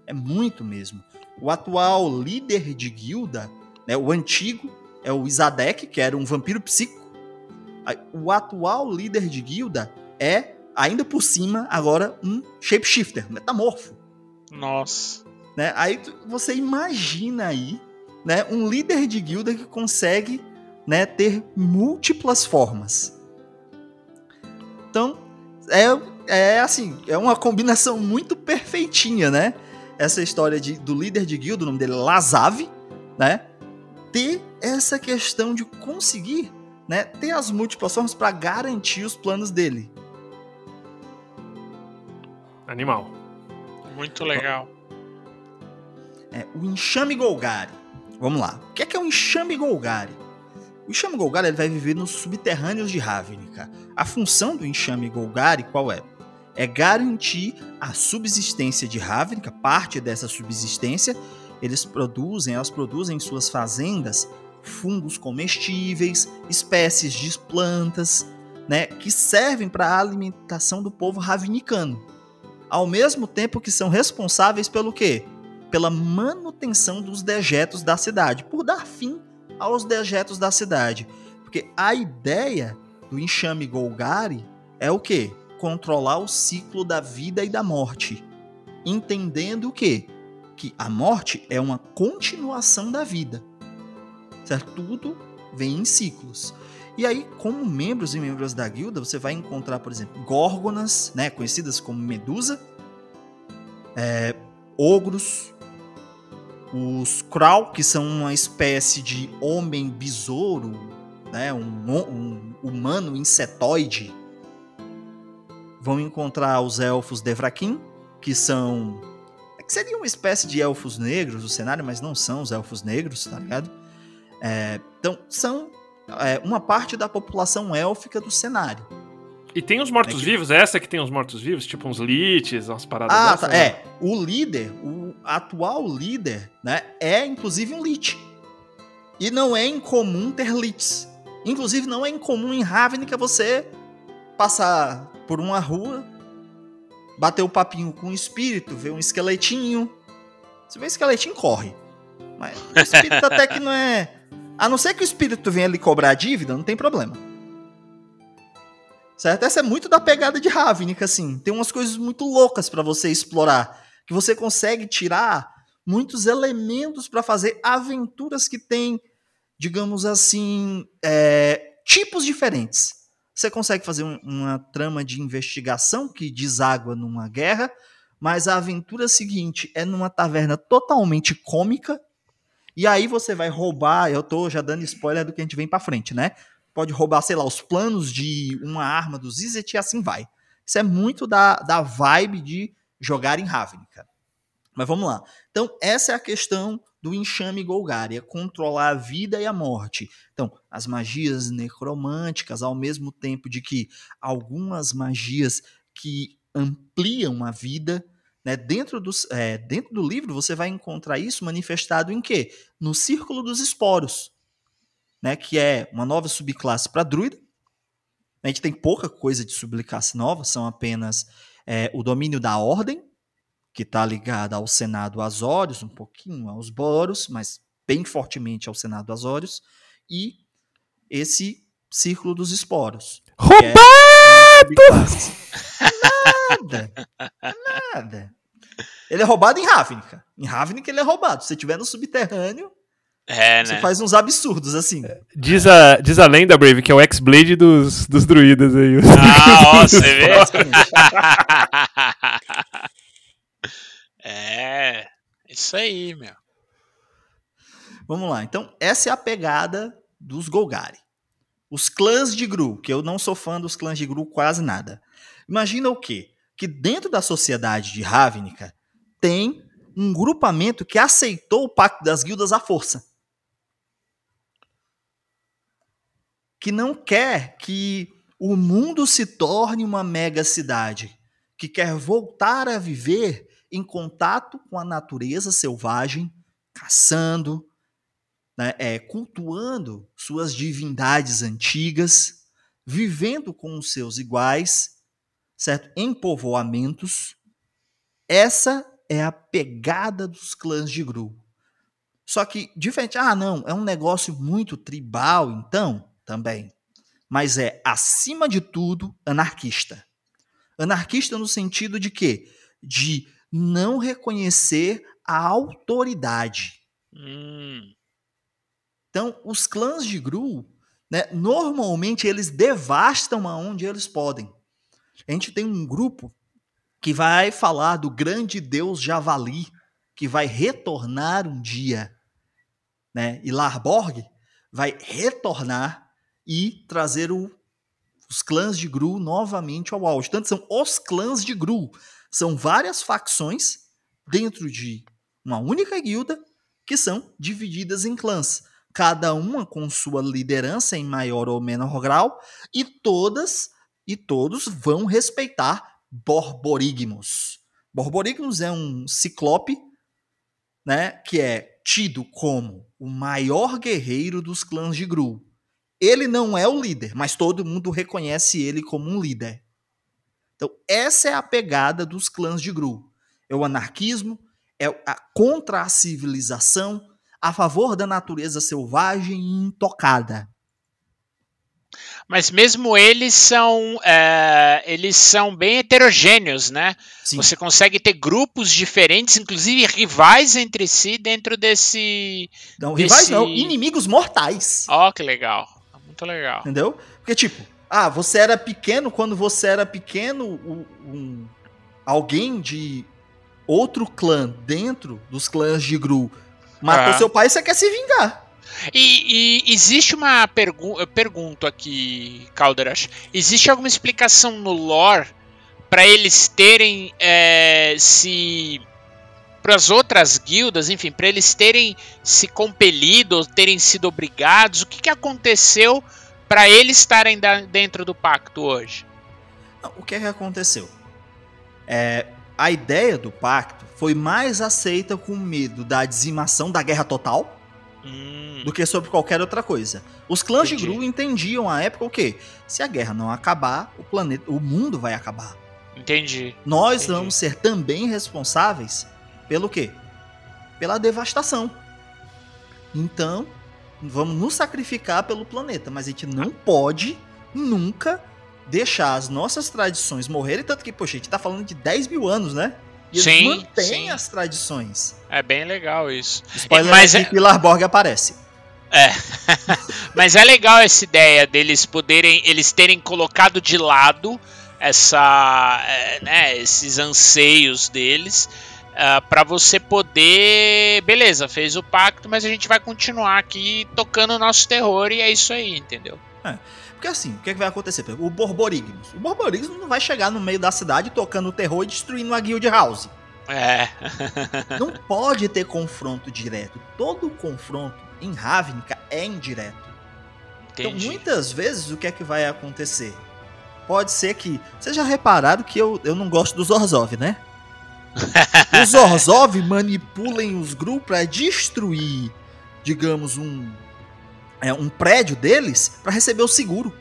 É muito mesmo. O atual líder de guilda, né, o antigo, é o Isadek, que era um vampiro psíquico. O atual líder de guilda é, ainda por cima, agora um shapeshifter, metamorfo. Nossa. Né? Aí você imagina aí, né, um líder de guilda que consegue, né, ter múltiplas formas. Então, é, é assim, é uma combinação muito perfeitinha, né? Essa história de, do líder de guilda, o nome dele é Lazave, né? Ter essa questão de conseguir, né, ter as múltiplas formas para garantir os planos dele. Animal. Muito legal. É, o enxame Golgari. Vamos lá. O que é, que é o enxame Golgari? O enxame Golgari ele vai viver nos subterrâneos de Ravnica. A função do enxame Golgari qual é? É garantir a subsistência de Ravnica, parte dessa subsistência. Eles produzem, elas produzem em suas fazendas fungos comestíveis, espécies de plantas, né, que servem para a alimentação do povo ravnicano. Ao mesmo tempo que são responsáveis pelo quê? Pela manutenção dos dejetos da cidade, por dar fim aos dejetos da cidade. Porque a ideia do enxame Golgari é o quê? Controlar o ciclo da vida e da morte. Entendendo o quê? Que a morte é uma continuação da vida. Certo? Tudo vem em ciclos. E aí, como membros e membros da guilda, você vai encontrar, por exemplo, górgonas, né, conhecidas como Medusa, é, ogros, os Krau, que são uma espécie de homem besouro, né, um, um humano insetoide. Vão encontrar os elfos Devrakin, que são. que seriam uma espécie de elfos negros do cenário, mas não são os elfos negros, tá ligado? É, então, são é, uma parte da população élfica do cenário. E tem os mortos-vivos? É, que... essa que tem os mortos-vivos? Tipo uns liches, umas paradas Ah, dessas, tá, né? é. O líder, o atual líder, né, é inclusive um lich. E não é incomum ter liches. Inclusive, não é incomum em Ravnica você passar por uma rua, bater o papinho com um espírito, ver um esqueletinho. Se vê um esqueletinho, corre. Mas o espírito até que não é a não ser que o espírito venha lhe cobrar a dívida, não tem problema. Certo? Essa é muito da pegada de Ravnica, assim. Tem umas coisas muito loucas para você explorar. Que você consegue tirar muitos elementos para fazer aventuras que têm, digamos assim, é, tipos diferentes. Você consegue fazer um, uma trama de investigação que deságua numa guerra, mas a aventura seguinte é numa taverna totalmente cômica, e aí você vai roubar, eu tô já dando spoiler do que a gente vem para frente, né? Pode roubar, sei lá, os planos de uma arma do Zizet e assim vai. Isso é muito da, da vibe de jogar em Ravnica. Mas vamos lá. Então, essa é a questão do enxame Golgari, é controlar a vida e a morte. Então, as magias necromânticas, ao mesmo tempo de que algumas magias que ampliam a vida, né? Dentro, dos, é, dentro do livro, você vai encontrar isso manifestado em quê? No Círculo dos Esporos, né? que é uma nova subclasse para druida. A gente tem pouca coisa de subclasse nova, são apenas é, o domínio da ordem, que está ligada ao Senado Azórios, um pouquinho aos Boros, mas bem fortemente ao Senado Azórios, e esse Círculo dos Esporos. Roubado! É nada! Nada. Ele é roubado em Ravnica. Em Ravnica ele é roubado. Se você estiver no subterrâneo, é, você né? faz uns absurdos assim. Diz a, diz a lenda, Brave, que é o X-Blade dos, dos druidas aí. Ah, ó, você vê? *laughs* é, isso aí, meu. Vamos lá. Então, essa é a pegada dos Golgari. Os clãs de Gru, que eu não sou fã dos clãs de Gru quase nada. Imagina o quê? Que dentro da sociedade de Ravnica tem um grupamento que aceitou o pacto das guildas à força. Que não quer que o mundo se torne uma mega cidade, que quer voltar a viver em contato com a natureza selvagem, caçando, né, é, cultuando suas divindades antigas, vivendo com os seus iguais, certo? Em povoamentos. Essa é a pegada dos clãs de Gru. Só que, diferente, ah, não, é um negócio muito tribal, então, também. Mas é, acima de tudo, anarquista. Anarquista no sentido de quê? De não reconhecer a autoridade. Hum. Então, os clãs de Gru, né, normalmente eles devastam aonde eles podem. A gente tem um grupo que vai falar do grande deus Javali, que vai retornar um dia. Né? E Larborg vai retornar e trazer o, os clãs de Gru novamente ao auge. Tanto são os clãs de Gru. São várias facções dentro de uma única guilda que são divididas em clãs cada uma com sua liderança em maior ou menor grau, e todas e todos vão respeitar Borborigmus. Borborigmus é um ciclope, né, que é tido como o maior guerreiro dos clãs de Gru. Ele não é o líder, mas todo mundo reconhece ele como um líder. Então, essa é a pegada dos clãs de Gru. É o anarquismo, é a contra a civilização, a favor da natureza selvagem e intocada. Mas mesmo eles são é, eles são bem heterogêneos, né? Sim. Você consegue ter grupos diferentes, inclusive rivais entre si dentro desse. Não, rivais desse- não, inimigos mortais. Ó, que legal. Muito legal. Entendeu? Porque, tipo, ah, você era pequeno, quando você era pequeno, o- um- alguém de outro clã dentro dos clãs de Gru matou Ah. seu pai e você quer se vingar. E, e existe uma pergunta. Eu pergunto aqui, Calderas. Existe alguma explicação no lore para eles terem é, se. Para as outras guildas, enfim, para eles terem se compelido, ou terem sido obrigados? O que, que aconteceu para eles estarem dentro do pacto hoje? O que é que aconteceu? É, a ideia do pacto foi mais aceita com medo da dizimação da guerra total Hum, do que sobre qualquer outra coisa. Os clãs Entendi. de Gru entendiam à época o quê? Se a guerra não acabar, o planeta, o mundo vai acabar. entendi. Nós Entendi. vamos ser também responsáveis pelo quê? Pela devastação. Então, vamos nos sacrificar pelo planeta, mas a gente não pode nunca deixar as nossas tradições morrerem, tanto que, poxa, a gente tá falando de 10 mil anos, né? E eles Sim, mantêm sim. as tradições. É bem legal isso. Spoiler Mas é- que Larborg aparece. É. *laughs* Mas é legal essa ideia deles poderem, eles terem colocado de lado essa, é, né, esses anseios deles para você poder, beleza, fez o pacto, mas a gente vai continuar aqui tocando o nosso terror e é isso aí, entendeu? Porque assim, o que, é que vai acontecer? O Borborigmus. O Borborigmus não vai chegar no meio da cidade tocando terror e destruindo a Guild House. É. *laughs* Não pode ter confronto direto. Todo confronto em Ravnica é indireto. Então, Entendi. muitas vezes, o que é que vai acontecer? Pode ser que. Vocês já repararam que eu, eu não gosto dos Orzhov, né? *laughs* os Orzhov manipulem os grupos para destruir, digamos, um. É, um prédio deles para receber o seguro.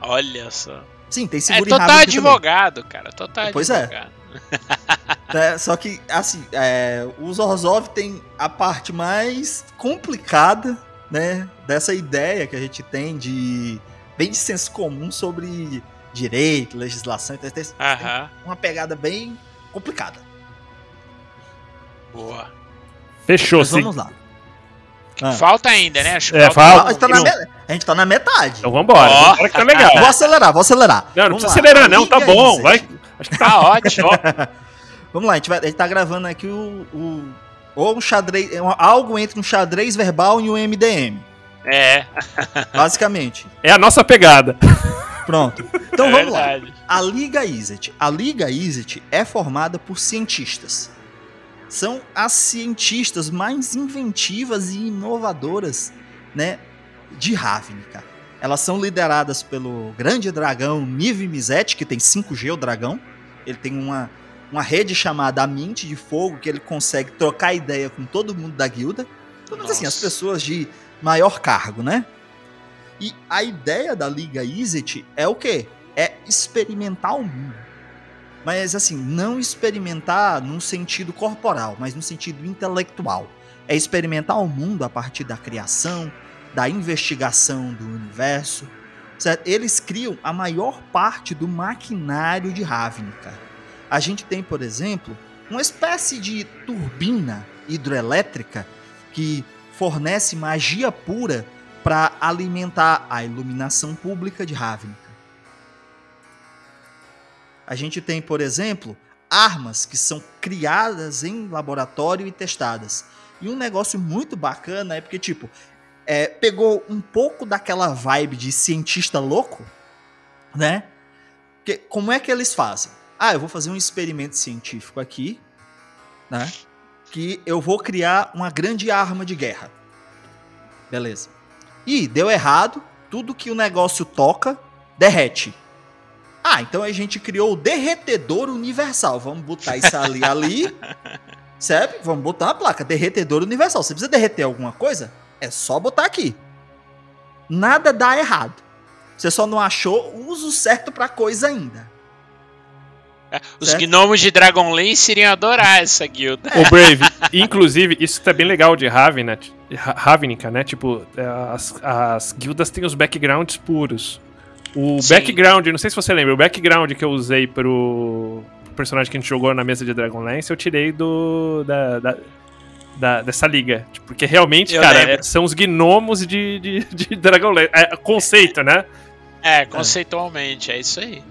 Olha só. Sim, tem É seguro em total também. advogado, cara. Total Pois é. advogado. né? *laughs* Só que, assim, é, os Orzhov tem a parte mais complicada, né? Dessa ideia que a gente tem de. bem de senso comum sobre direito, legislação. Então, tem, tem uma pegada bem complicada. Boa. Fechou, Mas sim. vamos lá. Ah. Falta ainda, né? Acho que É, falta falta. a, gente tá na, me- a gente tá na metade. Então vambora. Ó. Vambora que tá legal. Vou acelerar, vou acelerar. Não, não Vamos precisa lá. acelerar, não, tá bom. aí, Vai. *laughs* Acho que tá Tá ótimo. *laughs* Vamos lá, a gente, vai, a gente tá gravando aqui o. o ou um xadrez. é um- algo entre um xadrez verbal e um MDM. É, Basicamente. É a nossa pegada. *laughs* Pronto. Então é vamos lá. verdade. A Liga Izzet. A Liga Izzet é formada por cientistas. São as cientistas mais inventivas e inovadoras, né, de Ravnica. Elas são lideradas pelo grande dragão Niv Mizzet, que tem 5G o dragão. Ele tem uma uma rede chamada a Mente de Fogo, que ele consegue trocar ideia com todo mundo da guilda. Pelo menos assim, as pessoas de maior cargo, né? E a ideia da Liga Izzet é o quê? É experimentar o mundo. Mas assim, não experimentar num sentido corporal, mas no sentido intelectual. É experimentar o mundo a partir da criação, da investigação do universo. Certo? Eles criam a maior parte do maquinário de Ravnica. A gente tem, por exemplo, uma espécie de turbina hidroelétrica que fornece magia pura para alimentar a iluminação pública de Ravnica. A gente tem, por exemplo, armas que são criadas em laboratório e testadas. E um negócio muito bacana é porque, tipo, é, pegou um pouco daquela vibe de cientista louco, né? Que, como é que eles fazem? Ah, eu vou fazer um experimento científico aqui, né? Que eu vou criar uma grande arma de guerra. Beleza. E deu errado, tudo que o negócio toca derrete. Ah, então a gente criou o derretedor universal. Vamos botar isso ali ali. *laughs* Sabe? Vamos botar uma placa, derretedor universal. Você precisa derreter alguma coisa? É só botar aqui. Nada dá errado. Você só não achou o uso certo pra coisa ainda. Os Certo. gnomos de Dragonlance iriam adorar essa guilda. O Brave, *laughs* inclusive, isso tá bem legal de Ravenat, Ra- Ravnica, né? Tipo, é, as, as guildas têm os backgrounds puros. O Sim. background, não sei se você lembra, o background que eu usei pro personagem que a gente jogou na mesa de Dragonlance, eu tirei do. da. da- da- dessa liga. Tipo, Porque realmente, Eu cara, é- são os gnomos de, de, de Dragonlance. É, conceito, né? É, conceitualmente, é isso aí.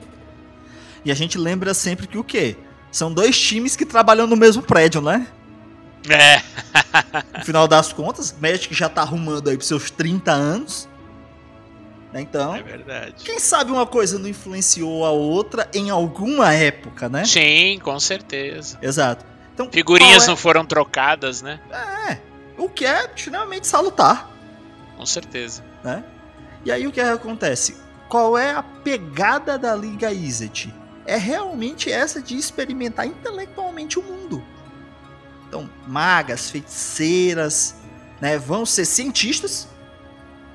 E a gente lembra sempre que o quê? São dois times que trabalham no mesmo prédio, né? É, No final das contas, Magic já tá arrumando aí pros seus 30 anos. Né? Então, é verdade. quem sabe uma coisa não influenciou a outra em alguma época, né? Sim, com certeza. Exato. Então, Figurinhas qual não foram trocadas, né? é, o que é extremamente salutar, Com certeza. né? E aí o que acontece? Qual é a pegada da Liga Izzet? É realmente essa de experimentar intelectualmente o mundo. Então, magas, feiticeiras, né, vão ser cientistas,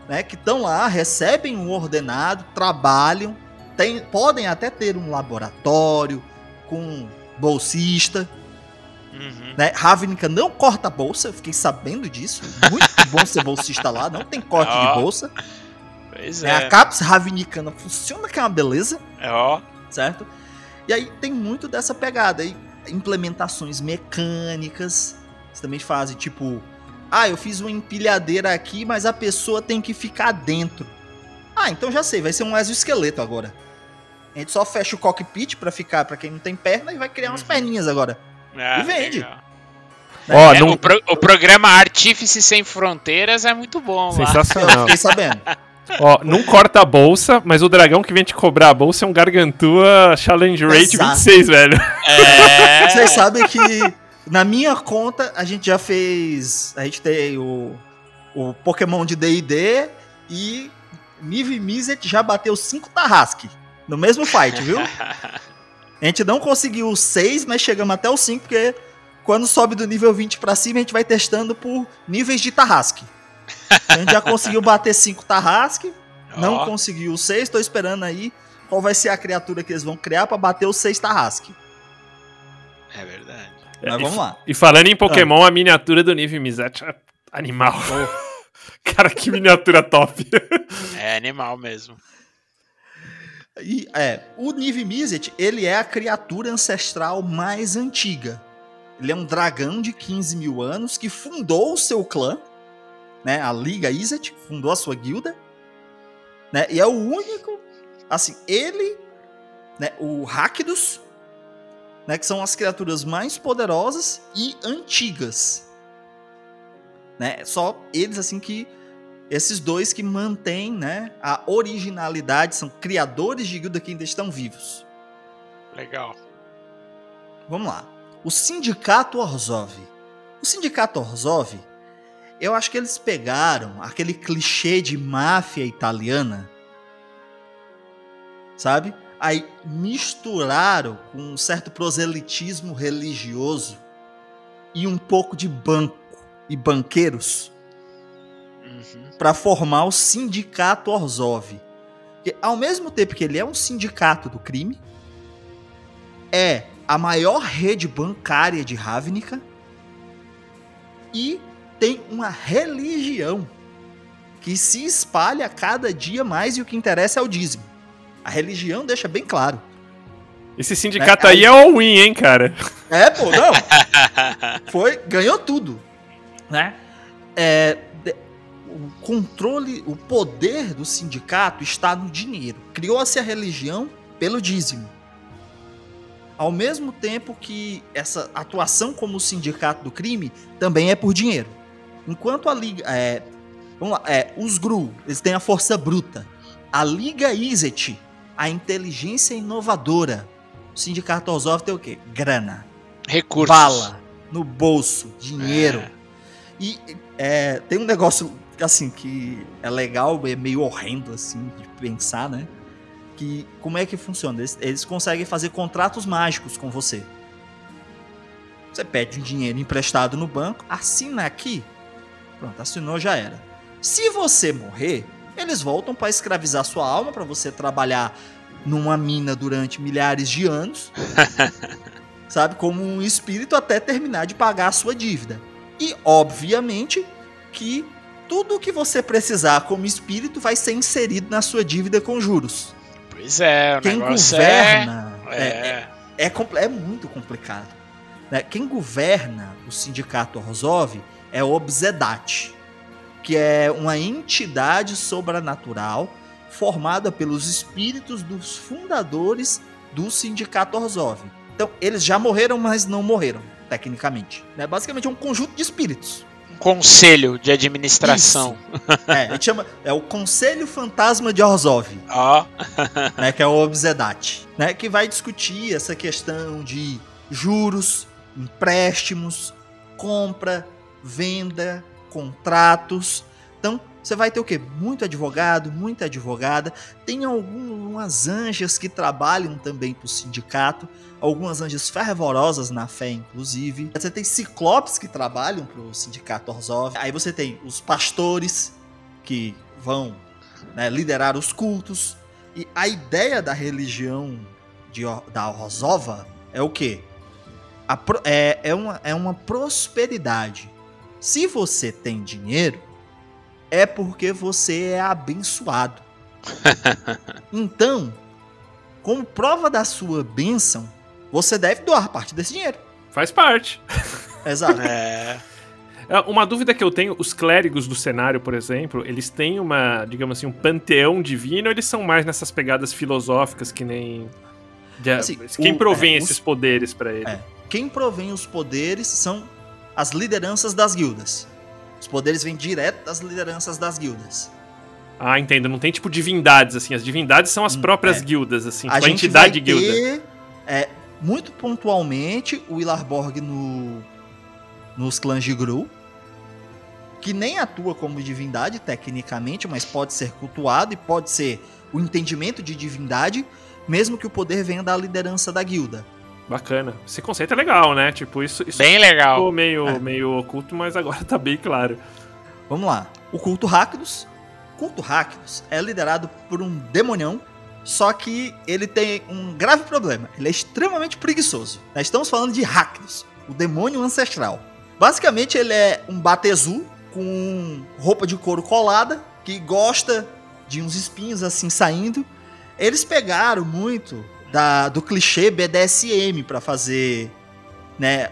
né, que estão lá, recebem um ordenado, trabalham, tem, podem até ter um laboratório com bolsista, Uhum. né? Ravnica não corta bolsa, eu fiquei sabendo disso. Muito bom ser bolsista lá, não tem corte Ó. de bolsa. Pois É. A é. CAPS Ravnicana funciona que é uma beleza, É, Ó, certo? E aí tem muito dessa pegada aí, implementações mecânicas. Você também fazem tipo, ah, eu fiz uma empilhadeira aqui, mas a pessoa tem que ficar dentro. Ah, então já sei, vai ser um exoesqueleto agora. A gente só fecha o cockpit pra ficar pra quem não tem perna e vai criar umas Uhum. perninhas agora. é, E vende. legal. Ó, É, não- o, pro- o programa Artífice Sem Fronteiras é muito bom lá. Eu Sensacional. fiquei sabendo. *laughs* Ó, não corta a bolsa, mas o dragão que vem te cobrar a bolsa é um Gargantua Challenge Rate Exato. 26, velho. É. Vocês sabem que na minha conta a gente já fez. A gente tem o, o Pokémon de DD e Nive Mizzet já bateu 5 Tarrasque no mesmo fight, viu? A gente não conseguiu o 6, mas chegamos até o 5, porque quando sobe do nível 20 pra cima, a gente vai testando por níveis de Tarrasque. *laughs* A gente já conseguiu bater 5 Tarrasque, não Ó, conseguiu o 6, tô esperando aí qual vai ser a criatura que eles vão criar pra bater o 6 Tarrasque. É verdade. Mas E vamos lá. E falando em Pokémon, a miniatura do Nive Mizzet é animal. *laughs* Cara, que miniatura top. É animal mesmo. E, é, o Nive Mizzet, ele é a criatura ancestral mais antiga. Ele é um dragão de 15 mil anos que fundou o seu clã, né, a Liga Izzet, fundou a sua guilda, né, e é o único, assim, ele, né, o Rakdos, né, que são as criaturas mais poderosas e antigas. Né, só eles, assim, que esses dois que mantêm né, a originalidade, são criadores de guilda que ainda estão vivos. Legal. Vamos lá. O Sindicato Orzhov. O Sindicato Orzhov, eu acho que eles pegaram aquele clichê de máfia italiana, sabe? Aí misturaram com um certo proselitismo religioso e um pouco de banco e banqueiros Uhum. para formar o Sindicato Orzhov. Que, ao mesmo tempo que ele é um sindicato do crime, é a maior rede bancária de Ravnica e tem uma religião que se espalha cada dia mais e o que interessa é o dízimo. A religião deixa bem claro. Esse sindicato É, aí é all-in, hein, cara? É, pô, não. Foi, ganhou tudo, né? É, de- o controle, o poder do sindicato está no dinheiro. Criou-se a religião pelo dízimo. Ao mesmo tempo que essa atuação como sindicato do crime também é por dinheiro. Enquanto a liga, é, vamos lá, é, os Gru, eles têm a força bruta. A Liga Izet, a inteligência inovadora. O sindicato Orzhov tem o quê? Grana Recursos. bala no bolso, dinheiro. É. E é, tem um negócio assim que é legal, é meio horrendo assim de pensar, né? Que como é que funciona? Eles, eles conseguem fazer contratos mágicos com você. Você pede um dinheiro emprestado no banco, assina aqui, pronto, assinou já era. Se você morrer, eles voltam para escravizar sua alma para você trabalhar numa mina durante milhares de anos *laughs* sabe? Como um espírito até terminar de pagar a sua dívida. E, obviamente, que tudo que você precisar como espírito vai ser inserido na sua dívida com juros. Pois é, o Quem governa é... é, é... é, é é muito complicado. né? Quem governa o sindicato Orzhov é o Obzedat, que é uma entidade sobrenatural formada pelos espíritos dos fundadores do sindicato Orzhov. Então, eles já morreram, mas não morreram, tecnicamente. né? Basicamente é um conjunto de espíritos. um conselho de administração. É, chama, é o Conselho Fantasma de Orzhov. Ó, *laughs* né, que é o Obzedat, né, que vai discutir essa questão de juros, empréstimos, compra, venda, contratos. Então, você vai ter o quê? Muito advogado, muita advogada. Tem algumas anjas que trabalham também para o sindicato, algumas anjas fervorosas na fé, inclusive. Você tem ciclopes que trabalham para o sindicato Orzhov. Aí você tem os pastores que vão né, liderar os cultos. E a ideia da religião de, da Orzhova é o quê? A é, é, uma, é uma prosperidade. Se você tem dinheiro, é porque você é abençoado. *laughs* então, como prova da sua bênção, você deve doar parte desse dinheiro. Faz parte. *laughs* Exato. é. É, Uma dúvida que eu tenho, os clérigos do cenário, por exemplo, eles têm uma, digamos assim, um panteão divino ou eles são mais nessas pegadas filosóficas que nem... de- Assim, quem o- provém é, esses os- poderes pra ele? É. Quem provém os poderes são as lideranças das guildas. Os poderes vêm direto das lideranças das guildas. Ah, entendo. Não tem tipo divindades, assim. As divindades são as Hum, próprias é. guildas, assim. a tipo, a entidade vai guilda. ter, é, muito pontualmente, o Ilarborg no, nos clãs de Gru, que nem atua como divindade, tecnicamente, mas pode ser cultuado e pode ser o entendimento de divindade, mesmo que o poder venha da liderança da guilda. Bacana. Esse conceito é legal, né? Tipo, isso, isso Bem legal. ficou meio, É. meio oculto, mas agora tá bem claro. Vamos lá. O culto Rakdos. O culto Rakdos é liderado por um demonião, só que ele tem um grave problema. Ele é extremamente preguiçoso. Nós estamos falando de Rakdos, o demônio ancestral. Basicamente, ele é um batezu com roupa de couro colada, que gosta de uns espinhos assim saindo. Eles pegaram muito da, do clichê BDSM para fazer né,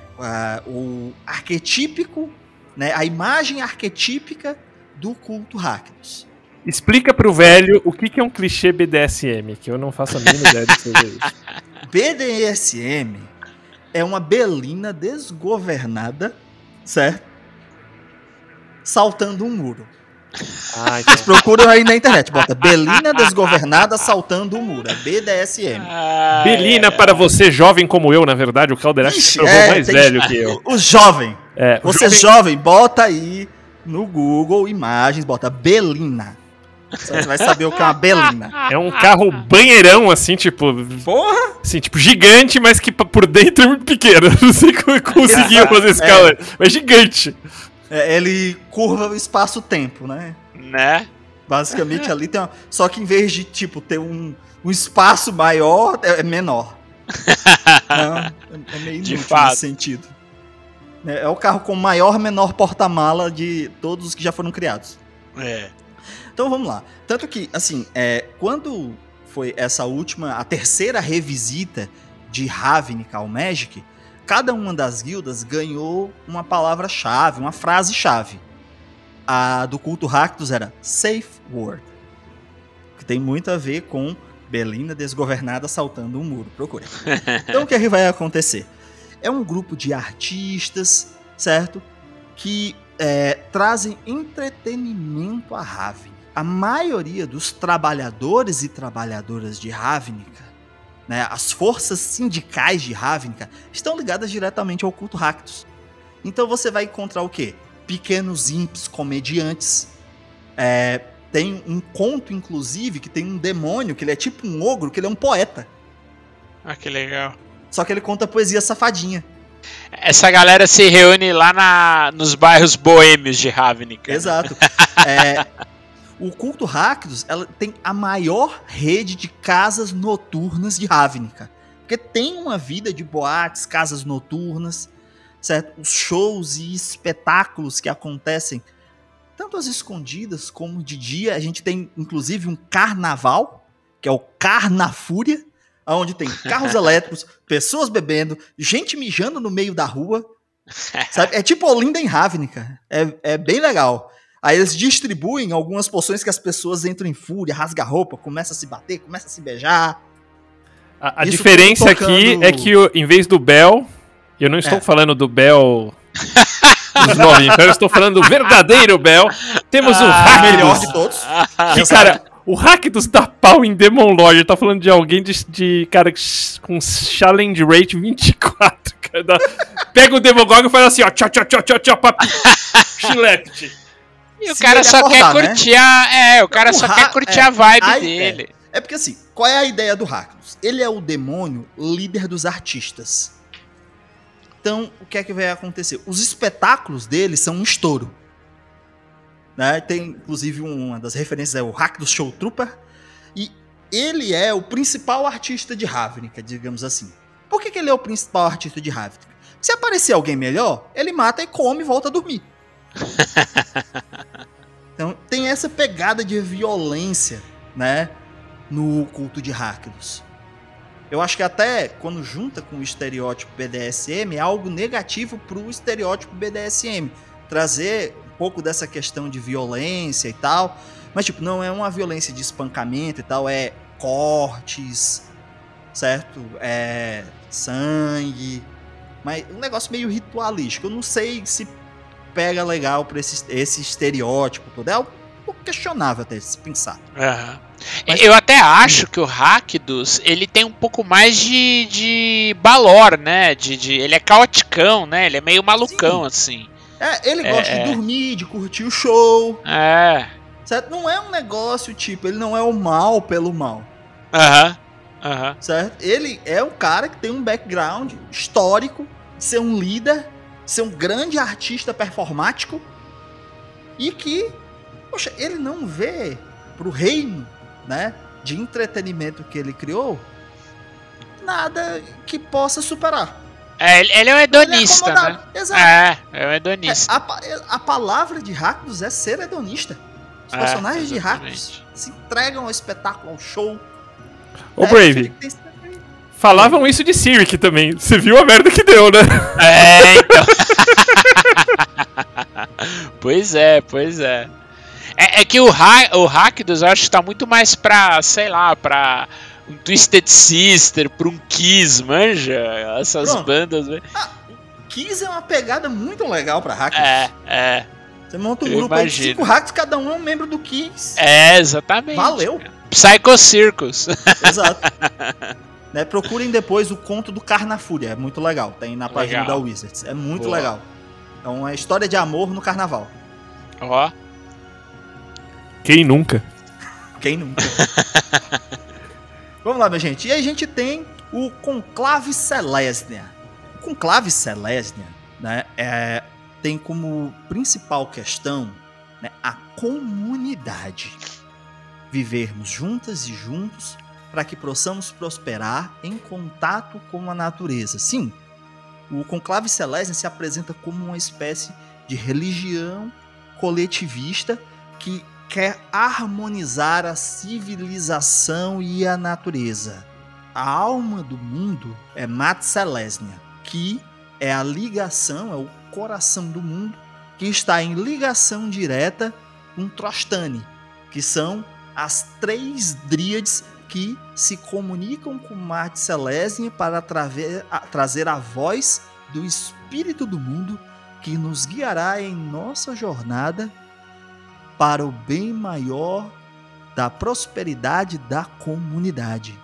o arquetípico né, a imagem arquetípica do culto Rakdos. Explica pro velho o que, que é um clichê BDSM, que eu não faço a mínima *laughs* ideia do que seja isso. BDSM é uma belina desgovernada, certo? Saltando um muro. Ah, então. Procura aí na internet, bota belina desgovernada saltando um muro. É BDSM. Ah, Belina é. para você, jovem como eu, na verdade, o Calderac se Ixi, provou é, mais velho que eu. *laughs* O jovem, É, o você jovem- jovem, bota aí no Google imagens, bota belina. Você vai saber o que é uma belina. É um carro banheirão, assim, tipo. Porra! Assim, tipo, gigante, mas que por dentro é muito pequeno. *laughs* Não sei como conseguiu fazer esse É. carro. Mas gigante. É, ele curva o espaço-tempo, né? Né? Basicamente ali tem uma... Só que em vez de, tipo, ter um, um espaço maior, é é menor. *laughs* Não, é, é meio De fato. nesse sentido. É, é o carro com maior menor porta-mala de todos os que já foram criados. É. Então vamos lá. Tanto que, assim, é, quando foi essa última, a terceira revisita de Ravnica ao Magic, cada uma das guildas ganhou uma palavra-chave, uma frase-chave. A do culto Rakdos era Safe Word, que tem muito a ver com Belina desgovernada saltando um muro. Procure. *laughs* Então o que, é que vai acontecer? É um grupo de artistas, certo? Que é, trazem entretenimento a Ravnica. A maioria dos trabalhadores e trabalhadoras de Ravnica, né, as forças sindicais de Ravnica, estão ligadas diretamente ao culto Rakdos. Então você vai encontrar o quê? Pequenos imps comediantes. É, tem um conto, inclusive, que tem um demônio, que ele é tipo um ogro, que ele é um poeta. Ah, que legal. Só que ele conta poesia safadinha. Essa galera se reúne lá na, nos bairros boêmios de Ravnica. Exato. *laughs* É, o culto Rakdos ela tem a maior rede de casas noturnas de Ravnica. Porque tem uma vida de boates, casas noturnas, certo? Os shows e espetáculos que acontecem, tanto as escondidas como de dia. A gente tem, inclusive, um carnaval, que é o Carnafúria, onde tem carros *laughs* elétricos, pessoas bebendo, gente mijando no meio da rua. Sabe? *laughs* É tipo Olinda em Ravnica. É, é bem legal. Aí eles distribuem algumas poções que as pessoas entram em fúria, rasga a roupa, começa a se bater, começa a se beijar. A, a diferença tocando- aqui é que o- em vez do Bel, eu não estou É. falando do Bel dos novinhos, eu estou falando do verdadeiro Bel. Temos o Ah, O melhor Rakdos. de todos. Que, cara, o Rakdos dá pau em Demon Lord. Tá falando de alguém de, de cara com challenge rate 24. Cara, Dá- Pega o Demogorgon e faz assim, ó. Tchau, tchau, tchau, tchau, tchau, papi. Chilete. E o cara só quer acordar, né? curtir a. É, o cara O só quer curtir é, a vibe ai, dele. É porque assim, qual é a ideia do Rakdos? Ele é o demônio líder dos artistas. Então, o que é que vai acontecer? Os espetáculos dele são um estouro. Né? Tem, inclusive, uma das referências é o Rakdos Show Trooper. E ele é o principal artista de Ravnica, digamos assim. Por que, que ele é o principal artista de Ravnica? Se aparecer alguém melhor, ele mata e come e volta a dormir. *laughs* Então tem essa pegada de violência, né, no culto de Rakdos. Eu acho que até quando junta com o estereótipo BDSM é algo negativo pro estereótipo BDSM, trazer um pouco dessa questão de violência e tal, mas tipo, não é uma violência de espancamento e tal, é cortes, certo? É sangue, mas um negócio meio ritualístico. Eu não sei se pega legal pra esse, esse estereótipo todo. É um pouco questionável até se pensar. Aham. Mas- Eu até acho que o Rakdos, ele tem um pouco mais de, de balor, né? De, de, ele é caoticão, né? Ele é meio malucão, assim. É, ele É, gosta é. de dormir, de curtir o show, É. certo? Não é um negócio tipo, ele não é o mal pelo mal, Aham. Aham. certo? Ele é um cara que tem um background histórico, de ser um líder, ser um grande artista performático e que, poxa, ele não vê pro reino, né, de entretenimento que ele criou nada que possa superar. É, ele, é um é hedonista, né? acomodado. Exato. É, é um É, hedonista. a, pa- a palavra de Rakdos é ser hedonista. Os É, personagens de. Rakdos se entregam ao espetáculo, ao show. Ô, É, Brave, tem falavam isso de Cyric também. Você viu a merda que deu, né? É, então. *laughs* pois é, pois é. É, é que o, ha o eu acho que tá muito mais pra, sei lá, pra um Twisted Sister, pra um Kiss, manja? Essas Pronto. bandas. né? Kiss é uma pegada muito legal pra Rakdos. É, é. Você monta um eu grupo aí de cinco Rakdos, cada um é um membro do Kiss. É, exatamente. Valeu. Psycho Circus. Exato. *laughs* né, procurem depois o conto do Carnafúria, é muito legal. Tem na página Legal. da Wizards. É muito Boa. legal. É uma história de amor no carnaval. Ó. Quem nunca? Quem nunca? Vamos lá, minha gente. E aí a gente tem o Conclave Celestia. O Conclave Celestia né, é, tem como principal questão né, a comunidade. Vivermos juntas e juntos para que possamos prosperar em contato com a natureza. Sim, o Conclave Celeste se apresenta como uma espécie de religião coletivista que quer harmonizar a civilização e a natureza. A alma do mundo é Mat Celestia, que é a ligação, é o coração do mundo, que está em ligação direta com Trostani, que são as três dríades que se comunicam com Marte Celestia para trazer a voz do espírito do mundo que nos guiará em nossa jornada para o bem maior da prosperidade da comunidade.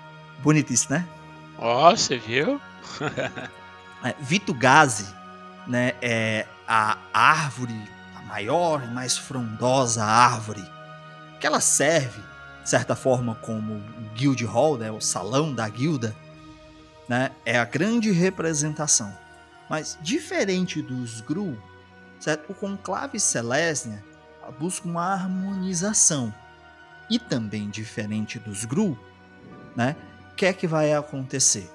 Bonito isso, né? Ó, oh, você viu? *laughs* é, Vito Gazi, né, é a árvore, a maior e mais frondosa árvore, que ela serve, de certa forma, como o Guild Hall, né, o salão da guilda, né, é a grande representação. Mas, diferente dos Gru, certo? o Conclave Celestia busca uma harmonização. E também diferente dos Gru, né? O que é que vai acontecer?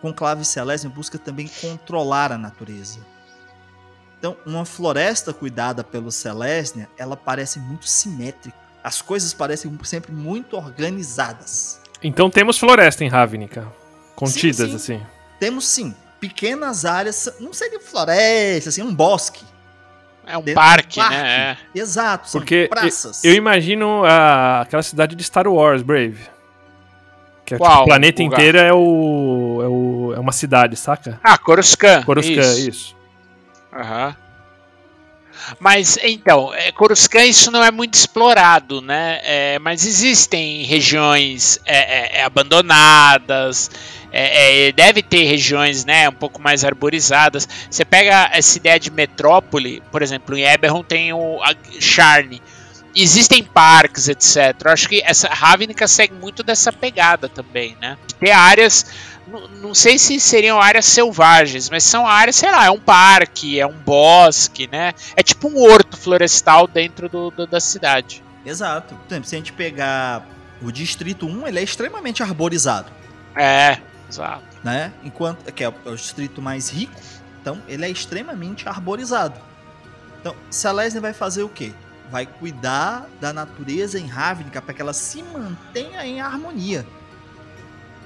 Conclave Celeste busca também controlar a natureza. Então, uma floresta cuidada pelo Celestia, ela parece muito simétrica. As coisas parecem sempre muito organizadas. Então temos floresta em Ravnica, contidas sim, sim. assim. Temos sim, pequenas áreas, não seria floresta, assim, um bosque, é um parque, um parque, né? É. Exato, são Porque praças. Eu, eu imagino a, aquela cidade de Star Wars, Brave. Que é, tipo, o planeta inteiro é, o, é, o, é uma cidade, saca? Ah, Coruscant. Coruscant, isso. isso. Aham. Uhum. Mas então, é, Coruscant isso não é muito explorado, né? É, mas existem regiões é, é, é abandonadas, é, deve ter regiões né, um pouco mais arborizadas. Você pega essa ideia de metrópole, por exemplo, em Eberron tem o Charne. Existem parques, etc. Eu acho que essa Ravnica segue muito dessa pegada também, né? Ter áreas, não, não sei se seriam áreas selvagens, mas são áreas, sei lá, é um parque, é um bosque, né? É tipo um horto florestal dentro do, do da cidade. Exato. Por exemplo, se a gente pegar o Distrito 1, ele é extremamente arborizado. É, Exato. Né? Enquanto que é o distrito mais rico, então ele é extremamente arborizado. Então, Celestia vai fazer o quê? Vai cuidar da natureza em Ravnica para que ela se mantenha em harmonia.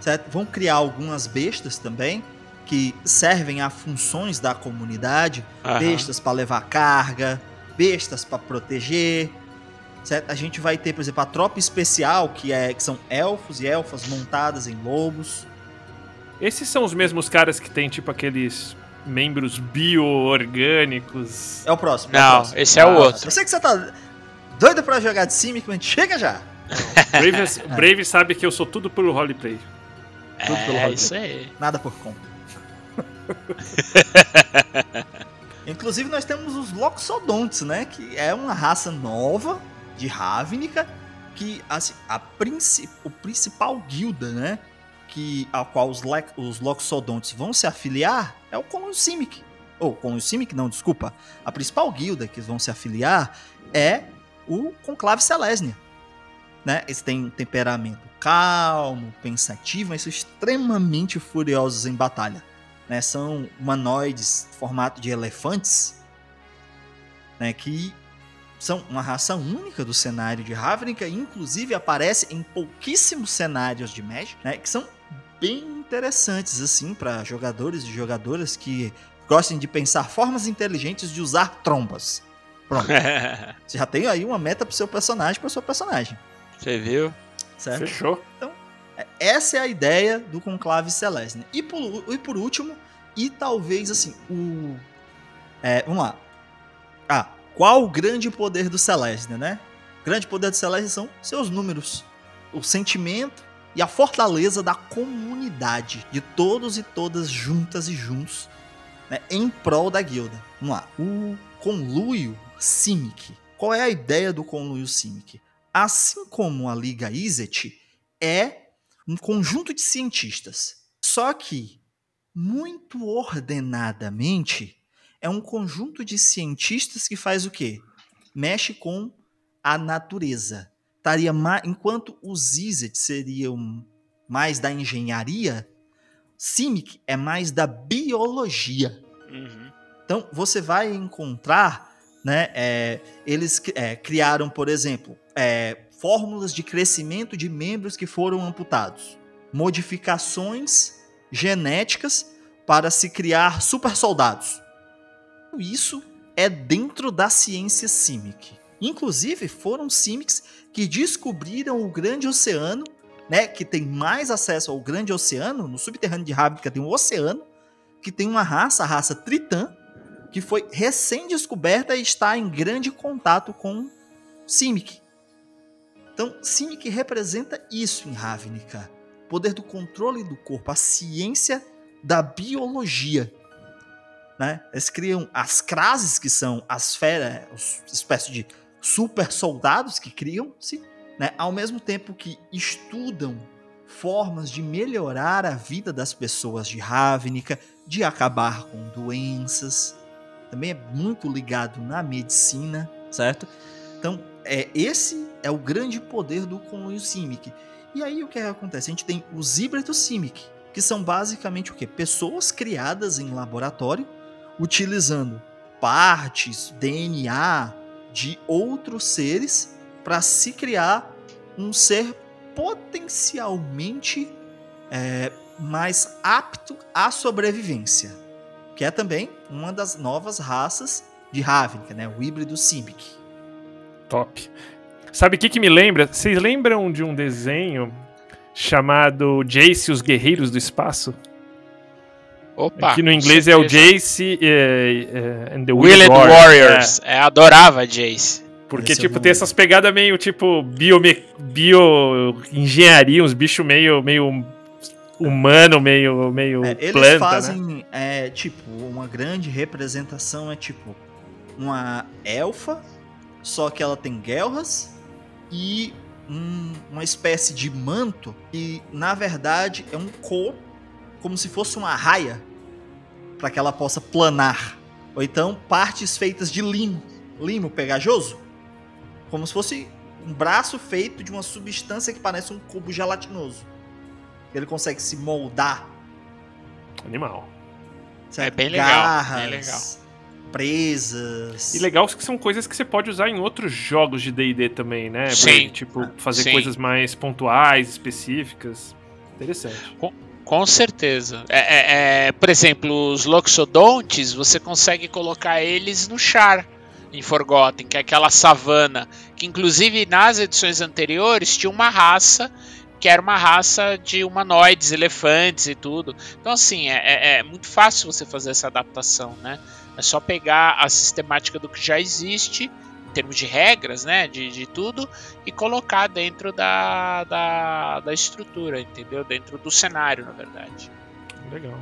Certo? Vão criar algumas bestas também que servem a funções da comunidade, uhum. bestas para levar carga, bestas para proteger. Certo? A gente vai ter, por exemplo, a tropa especial, que, é, que são elfos e elfas montadas em lobos. Esses são os mesmos caras que tem, tipo, aqueles membros bio-orgânicos. É o próximo. Não, é o próximo. esse é o ah, outro. Eu sei que você tá doido pra jogar de Simic, mas *laughs* chega já. Brave, Brave sabe que eu sou tudo pelo roleplay. Tudo é, pelo roleplay. isso aí. Nada por conta. *laughs* Inclusive, nós temos os Loxodontes, né? Que é uma raça nova de Ravnica. Que, assim, a princi o principal guilda, né? que, a qual os, os Loxodontes vão se afiliar é o Colônio Simic. Ou, Colônio Simic não, desculpa. A principal guilda que vão se afiliar é o Conclave Selesnia. Né? Eles têm um temperamento calmo, pensativo, mas são extremamente furiosos em batalha. Né? São humanoides formato de elefantes né? que são uma raça única do cenário de Ravnica, inclusive aparece em pouquíssimos cenários de Magic, né, que são bem interessantes assim para jogadores e jogadoras que gostem de pensar formas inteligentes de usar trombas. Pronto. *laughs* Você já tem aí uma meta pro seu personagem, para seu personagem. Você viu? Certo? Fechou. Então, é, essa é a ideia do Conclave Celeste. Né? E, por, e por último, e talvez assim, o. É, vamos lá. Ah, qual o grande poder do Celeste, né? O grande poder do Celeste são seus números. O sentimento e a fortaleza da comunidade, de todos e todas juntas e juntos, né, em prol da guilda. Vamos lá. O conluio Simic. Qual é a ideia do conluio Simic? Assim como a Liga Iset, é um conjunto de cientistas. Só que, muito ordenadamente, é um conjunto de cientistas que faz o quê? Mexe com a natureza. Taria enquanto os Iset seriam mais da engenharia, Simic é mais da biologia. Uhum. Então, você vai encontrar, né, é, eles é, criaram, por exemplo, é, fórmulas de crescimento de membros que foram amputados, modificações genéticas para se criar super soldados. Isso é dentro da ciência Simic. Inclusive, foram Simics que descobriram o grande oceano, né, que tem mais acesso ao grande oceano, no subterrâneo de Ravnica tem um oceano, que tem uma raça, a raça Tritã, que foi recém-descoberta e está em grande contato com Simic. Então, Simic representa isso em Ravnica. Poder do controle do corpo, a ciência da biologia. Né? Eles criam as crases, que são as feras, espécie de super soldados que criam-se, né? ao mesmo tempo que estudam formas de melhorar a vida das pessoas de Ravnica, de acabar com doenças. Também é muito ligado na medicina, certo? Então, é esse é o grande poder do conluio Simic. E aí o que, acontece? A gente tem os híbridos Simic, que são basicamente o que? Pessoas criadas em laboratório, utilizando partes, DNA, de outros seres para se criar um ser potencialmente é, mais apto à sobrevivência, que é também uma das novas raças de Ravnica, né? O híbrido Simic. Top. Sabe o que, que me lembra? Vocês lembram de um desenho chamado Jace e os Guerreiros do Espaço? Opa, que no inglês é o Jace uh, uh, and the Willed Warriors. Warriors. É. é. adorava Jace. Porque, Esse tipo, é tem essas pegadas meio, tipo, biome... bioengenharia, uns bichos meio, meio humano, meio, meio é, eles planta, né? fazem, né? é, tipo, uma grande representação é, tipo, uma elfa, só que ela tem guerras e um, uma espécie de manto que, na verdade, é um corpo como se fosse uma raia para que ela possa planar. Ou então partes feitas de limo, limo pegajoso, como se fosse um braço feito de uma substância que parece um cubo gelatinoso. Ele consegue se moldar. Animal. Certo? É bem legal, Garras, bem legal. presas. E legal que são coisas que você pode usar em outros jogos de D&D também, né? Sim. Pra, tipo, fazer Sim. coisas mais pontuais, específicas. Interessante. Com certeza. É, é, é, por exemplo, os Loxodontes, você consegue colocar eles no char em Forgotten, que é aquela savana, que inclusive nas edições anteriores tinha uma raça que era uma raça de humanoides, elefantes e tudo. Então, assim, é, é, é muito fácil você fazer essa adaptação, né? É só pegar a sistemática do que já existe termos de regras, né, de, de tudo, e colocar dentro da, da, da estrutura, entendeu? Dentro do cenário, na verdade. Legal.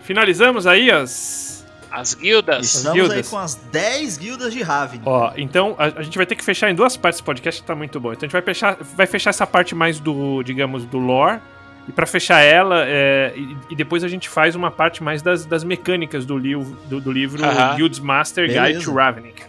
Finalizamos aí as. As guildas. Estamos guildas. aí com as 10 guildas de Raven. Ó, então a, a gente vai ter que fechar em duas partes esse podcast que tá muito bom. Então a gente vai fechar, vai fechar essa parte mais do, digamos, do lore. E pra fechar ela, é, e, e depois a gente faz uma parte mais das, das mecânicas do, livro do, do livro Aham. Guilds Master Guide Beleza. to Ravnica.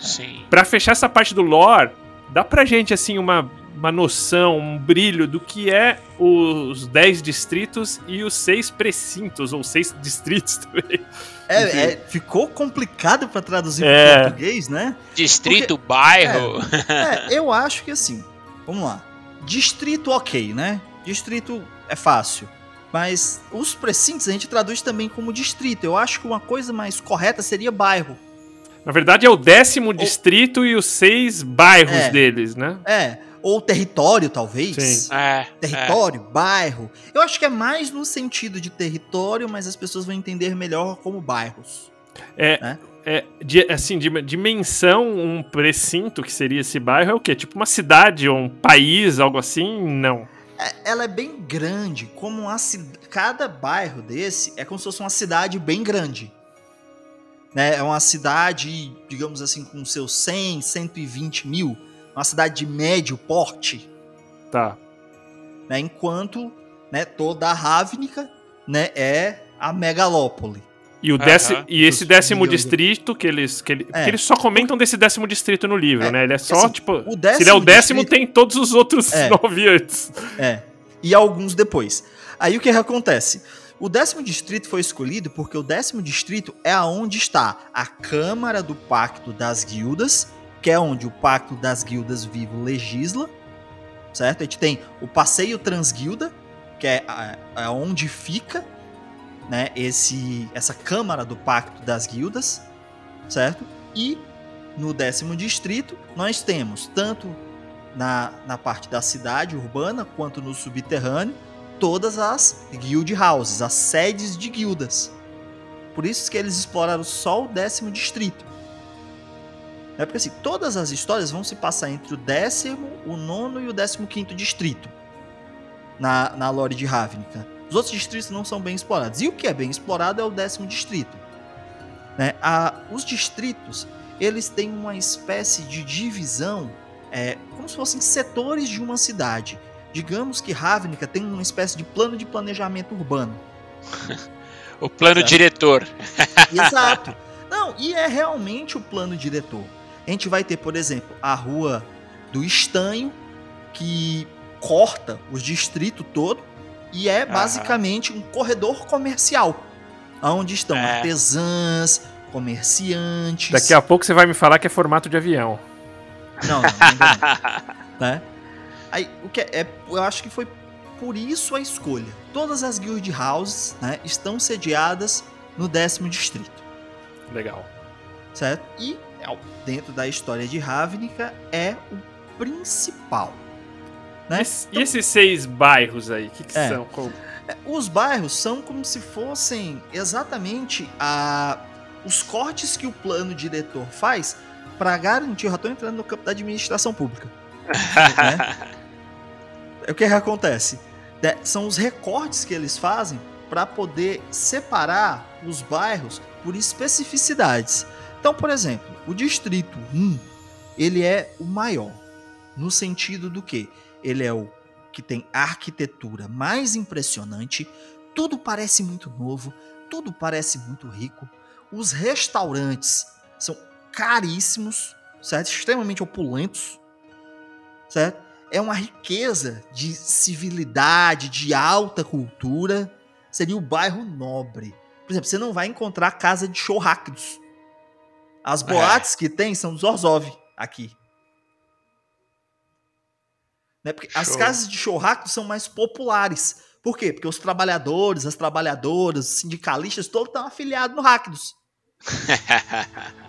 Sim. Pra fechar essa parte do lore, dá pra gente, assim, uma, uma noção, um brilho do que é os 10 distritos e os 6 precintos, ou 6 *laughs* distritos também. É, é, ficou complicado para traduzir É. para português, né? Distrito, bairro. *laughs* É, eu acho que assim, vamos lá. Distrito, ok, né? Distrito é fácil. Mas os precintos a gente traduz também como distrito. Eu acho que uma coisa mais correta seria bairro. Na verdade, é o décimo distrito e os seis bairros É. deles, né? É, ou território, talvez. Sim. É, Território, bairro. Eu acho que é mais no sentido de território, mas as pessoas vão entender melhor como bairros. É, Né? é de, assim, de dimensão, um precinto que seria esse bairro é o quê? Tipo uma cidade ou um país, algo assim? Não. É, ela é bem grande, como uma cada bairro desse é como se fosse uma cidade bem grande. Né? É uma cidade, digamos assim, com seus 100, 120 mil. Uma cidade de médio porte, Tá. né? Enquanto, né, toda a Ravnica, né, é a megalópole. E, o décimo, e esse décimo distrito que eles. Que ele- É. eles só comentam desse décimo distrito no livro, É, né? Ele é só, assim, tipo. o se ele é décimo o décimo, distrito- tem todos os outros É. nove antes. É. E alguns depois. Aí o que acontece? O décimo distrito foi escolhido porque o décimo distrito é aonde está a Câmara do Pacto das Guildas, que é onde o Pacto das Guildas Vivo legisla, certo? A gente tem o Passeio Transguilda, que é, a- é onde fica né, esse, essa Câmara do Pacto das Guildas, certo? E no décimo distrito nós temos tanto na, na parte da cidade urbana quanto no subterrâneo todas as guild houses, as sedes de guildas. Por isso que eles exploraram só o décimo distrito. É porque assim, todas as histórias vão se passar entre o décimo, o nono e o décimo quinto distrito na, na lore de Ravnica. Os outros distritos não são bem explorados. E o que é bem explorado é o décimo distrito. Né? A, os distritos, eles têm uma espécie de divisão, é, como se fossem setores de uma cidade. Digamos que Ravnica tem uma espécie de plano de planejamento urbano. *laughs* O plano diretor. Exato. Não, e é realmente o plano diretor. A gente vai ter, por exemplo, a rua do Estanho, que corta os distritos todo e é basicamente um corredor comercial, onde estão É. artesãs, comerciantes. Daqui a pouco você vai me falar que é formato de avião. Não, não, não. *laughs* né? Aí, o que é, é- eu acho que foi por isso a escolha. Todas as guild houses né, estão sediadas no décimo distrito. Legal. certo? E dentro da história de Ravnica é o principal. Né? E, esse- e esses seis bairros aí, o que, que É. são? Qual- É, Os bairros são como se fossem exatamente a, os cortes que o plano diretor faz para garantir. Eu já estou entrando no campo da administração pública. né? *laughs* É o que, que acontece? É, são os recortes que eles fazem para poder separar os bairros por especificidades. Então, por exemplo, o distrito 1, ele é o maior, no sentido do que ele é o que tem a arquitetura mais impressionante, tudo parece muito novo, tudo parece muito rico. Os restaurantes são caríssimos, certo? Extremamente opulentos, certo? É uma riqueza de civilidade, de alta cultura. Seria o bairro nobre. Por exemplo, você não vai encontrar casa de rápidos. As boates que tem são dos Orzhov aqui. Né? Porque as casas de rápidos são mais populares. Por quê? Porque os trabalhadores, as trabalhadoras, os sindicalistas, todos estão afiliados no Ráquidos. *laughs*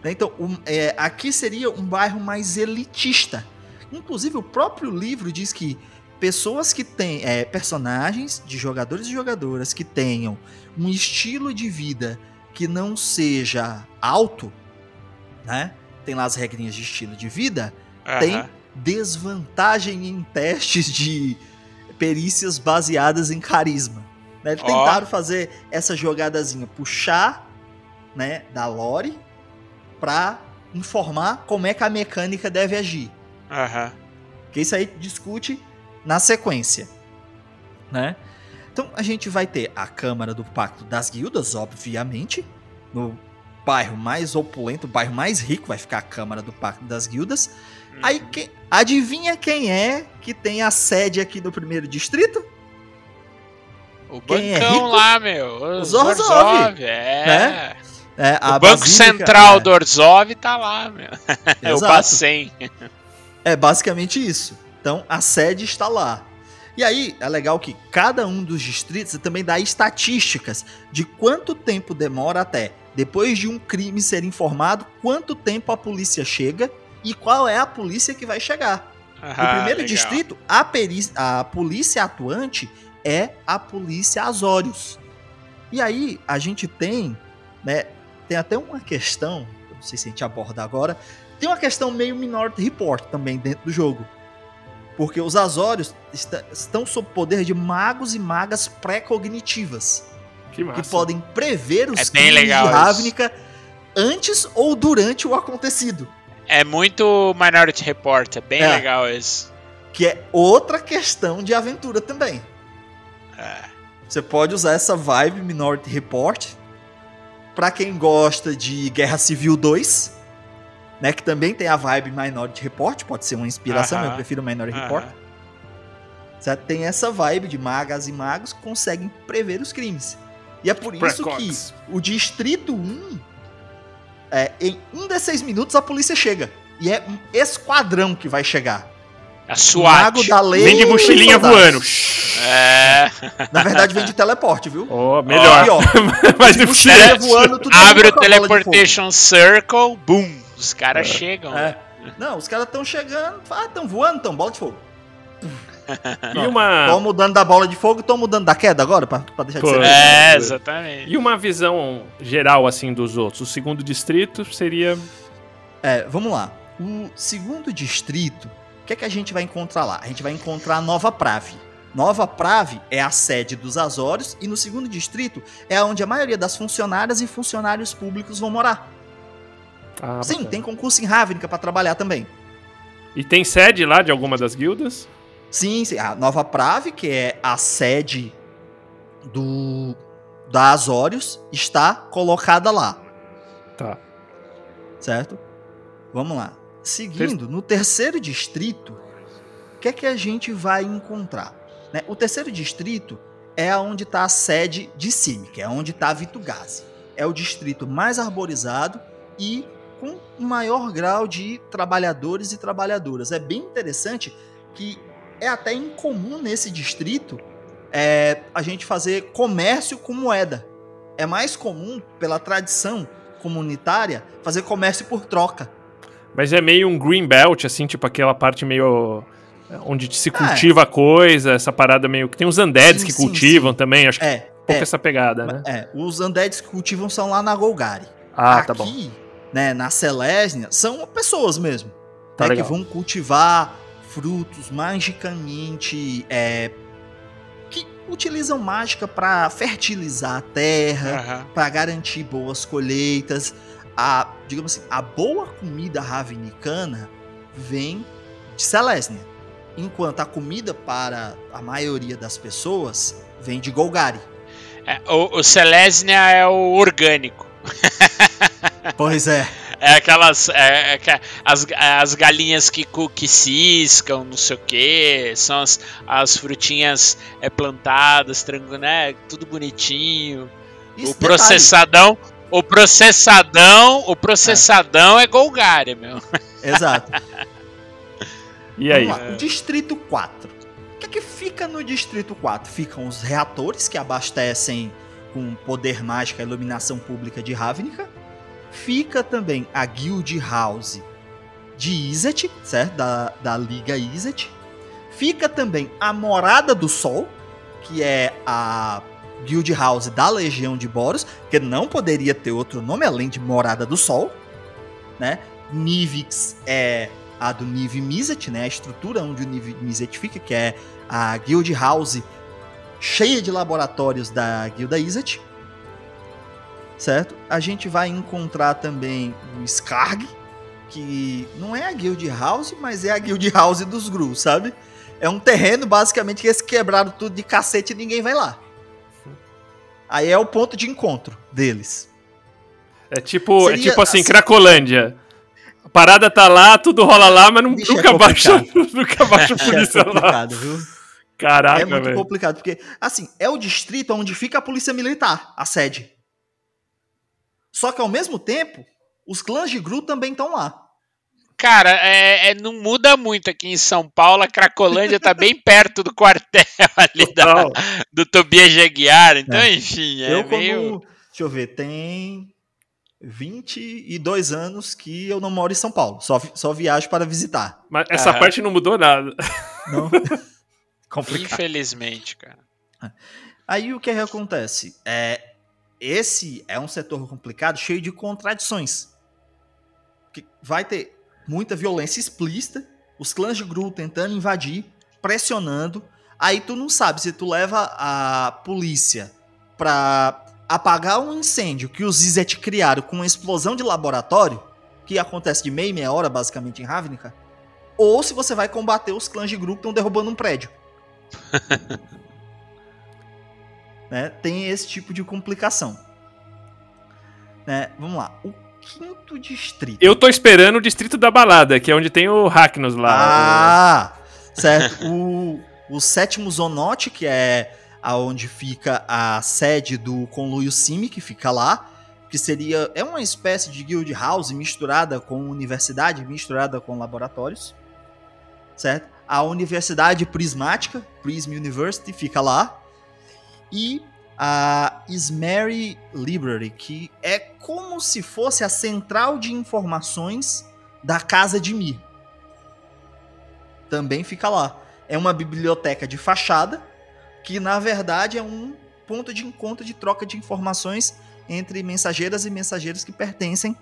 Né? Então, um- é, aqui seria um bairro mais elitista. Inclusive, o próprio livro diz que pessoas que têm é, personagens de jogadores e jogadoras que tenham um estilo de vida que não seja alto, né? Tem lá as regrinhas de estilo de vida, tem desvantagem em testes de perícias baseadas em carisma. né? Eles Ó. tentaram fazer essa jogadazinha, puxar né, da lore pra informar como é que a mecânica deve agir. Aham. Que isso aí discute na sequência, né? Então a gente vai ter a Câmara do Pacto das Guildas, obviamente, no bairro mais opulento, o bairro mais rico vai ficar a Câmara do Pacto das Guildas. Aí que, adivinha quem é que tem a sede aqui no primeiro distrito? O Quem é bancão rico? lá, meu. Os Orzhov, Orzhov, É. né? É, O Banco Basílica- Central é, do Orzhov tá lá, meu. *laughs* É o. Bacen. É basicamente isso. Então a sede está lá. E aí é legal que cada um dos distritos também dá estatísticas de quanto tempo demora até, depois de um crime ser informado, quanto tempo a polícia chega e qual é a polícia que vai chegar. No Ah, primeiro legal. distrito, a, a polícia atuante é a polícia Azorius. E aí a gente tem, né, tem até uma questão, não sei se a gente aborda agora, tem uma questão meio Minority Report também dentro do jogo. Porque os Azorius esta- estão sob poder de magos e magas pré-cognitivas, Que que podem prever os É crimes legal de isso. Ravnica antes ou durante o acontecido. É muito Minority Report, é bem É. legal isso. Que é outra questão de aventura também. É. Você pode usar essa vibe Minority Report pra quem gosta de Guerra Civil 2, né, que também tem a vibe Minority Report, pode ser uma inspiração, Aham. eu prefiro Minority Report. Aham. Certo? Tem essa vibe de magas e magos que conseguem prever os crimes. E é por isso Precox. que o Distrito 1, é, em um desses minutos a polícia chega. E é um esquadrão que vai chegar. A O SWAT. Mago da Lei. Vem de mochilinha voando. É. Na verdade, vem de teleporte, viu? Oh, melhor. Pior. *laughs* Mais Mochilinha eficiente. voando, tudo Abre o de. Teleportation Circle, boom. Os caras chegam. É. *laughs* Não, os caras estão chegando, ah, estão voando, estão bola de fogo. E uma, Estão mudando da bola de fogo, estão mudando da queda agora, pra, pra deixar de Pô. ser. É, exatamente. e uma visão geral, assim, dos outros. O segundo distrito seria... É, vamos lá. O segundo distrito, o que é que a gente vai encontrar lá? A gente vai encontrar a Nova Prave. Nova Prave é a sede dos Azórios e no segundo distrito é onde a maioria das funcionárias e funcionários públicos vão morar. Ah, Sim, bacana. tem concurso em Ravnica pra trabalhar também. E tem sede lá de alguma das guildas? Sim, sim, a Nova Prave, que é a sede do da Azórios, está colocada lá, Tá. certo? Vamos lá. Seguindo, no terceiro distrito, o que é que a gente vai encontrar? né? O terceiro distrito é onde está a sede de Simic, é onde está Vitugase. É o distrito mais arborizado e maior grau de trabalhadores e trabalhadoras. É bem interessante que é até incomum nesse distrito é, a gente fazer comércio com moeda. É mais comum, pela tradição comunitária, fazer comércio por troca. Mas é meio um green belt, assim, tipo aquela parte meio... Onde se É. cultiva a coisa, essa parada meio... Que tem os undeads Sim, que sim, cultivam também, acho que É, um pouco é, essa pegada, né? é, os undeads que cultivam são lá na Golgari. Ah, Aqui, tá bom. Né, na Selesnia, são pessoas mesmo. Tá né, que vão cultivar frutos magicamente. é, que utilizam mágica para fertilizar a terra, Aham. para garantir boas colheitas. A, digamos assim, a boa comida ravinicana vem de Selesnia. Enquanto a comida para a maioria das pessoas vem de Golgari. É, o, o Selesnia é o orgânico. Pois é. É aquelas. É, é que- as, as galinhas que, que ciscam, não sei o que. São as, as frutinhas é, plantadas, tranquilo, né? Tudo bonitinho. Isso, o processadão. O processadão. O processadão é, Golgari, meu. detalhe. Exato. E aí? Lá, o Distrito 4. O que é que fica no Distrito 4? Ficam os reatores que abastecem com poder mágico a iluminação pública de Ravnica. Fica também a Guild House de Izzet, certo? Da, da Liga Izzet. Fica também a Morada do Sol, que é a Guild House da Legião de Boros, que não poderia ter outro nome além de Morada do Sol, né? Nivix é a do Niv Mizzet, né? A estrutura onde o Niv Mizzet fica, que é a Guild House cheia de laboratórios da Guilda Izzet. Certo? A gente vai encontrar também o Skarg, que não é a Guild House, mas é a Guild House dos Gru, sabe? É um terreno, basicamente, que eles quebraram tudo de cacete e ninguém vai lá. Aí é o ponto de encontro deles. É tipo, Seria é tipo assim, assim- Cracolândia. A parada tá lá, tudo rola lá, mas não- é nunca, baixa, complicado. *laughs* nunca baixa a *laughs* É polícia lá. complicado, viu? Caraca, é muito velho. complicado, porque, assim, é o distrito onde fica a polícia militar, a sede. Só que, ao mesmo tempo, os clãs de Gru também estão lá. Cara, é, é- não muda muito aqui em São Paulo. A Cracolândia tá bem perto do quartel *laughs* ali da, do Tobias Jaguiar. Então, É. enfim, é eu, como. meio. Deixa eu ver, tem 22 anos que eu não moro em São Paulo. Só, só viajo para visitar. Mas essa Ah. parte não mudou nada. Não. *laughs* complicado. Infelizmente, cara. Aí o que, é que acontece? É, esse é um setor complicado, cheio de contradições. Que vai ter muita violência explícita, os clãs de Gru tentando invadir, pressionando. Aí tu não sabe se tu leva a polícia pra apagar um incêndio que os Zizet criaram com uma explosão de laboratório, que acontece de meia e meia hora, basicamente, em Ravnica, ou se você vai combater os clãs de grupo que estão derrubando um prédio. *laughs* né? Tem esse tipo de complicação. Né? Vamos lá. O quinto distrito. Eu tô esperando o distrito da balada, que é onde tem o Hacknos lá. Ah, certo. o, o sétimo Zonote, que é aonde fica a sede do Conluio Simi, que fica lá, que seria é uma espécie de guild house misturada com universidade, misturada com laboratórios, certo? A Universidade Prismática, Prism University, fica lá. E a Ismary Library, que é como se fosse a central de informações da Casa de Mir. Também fica lá. É uma biblioteca de fachada, que na verdade é um ponto de encontro de troca de informações entre mensageiras e mensageiros que pertencem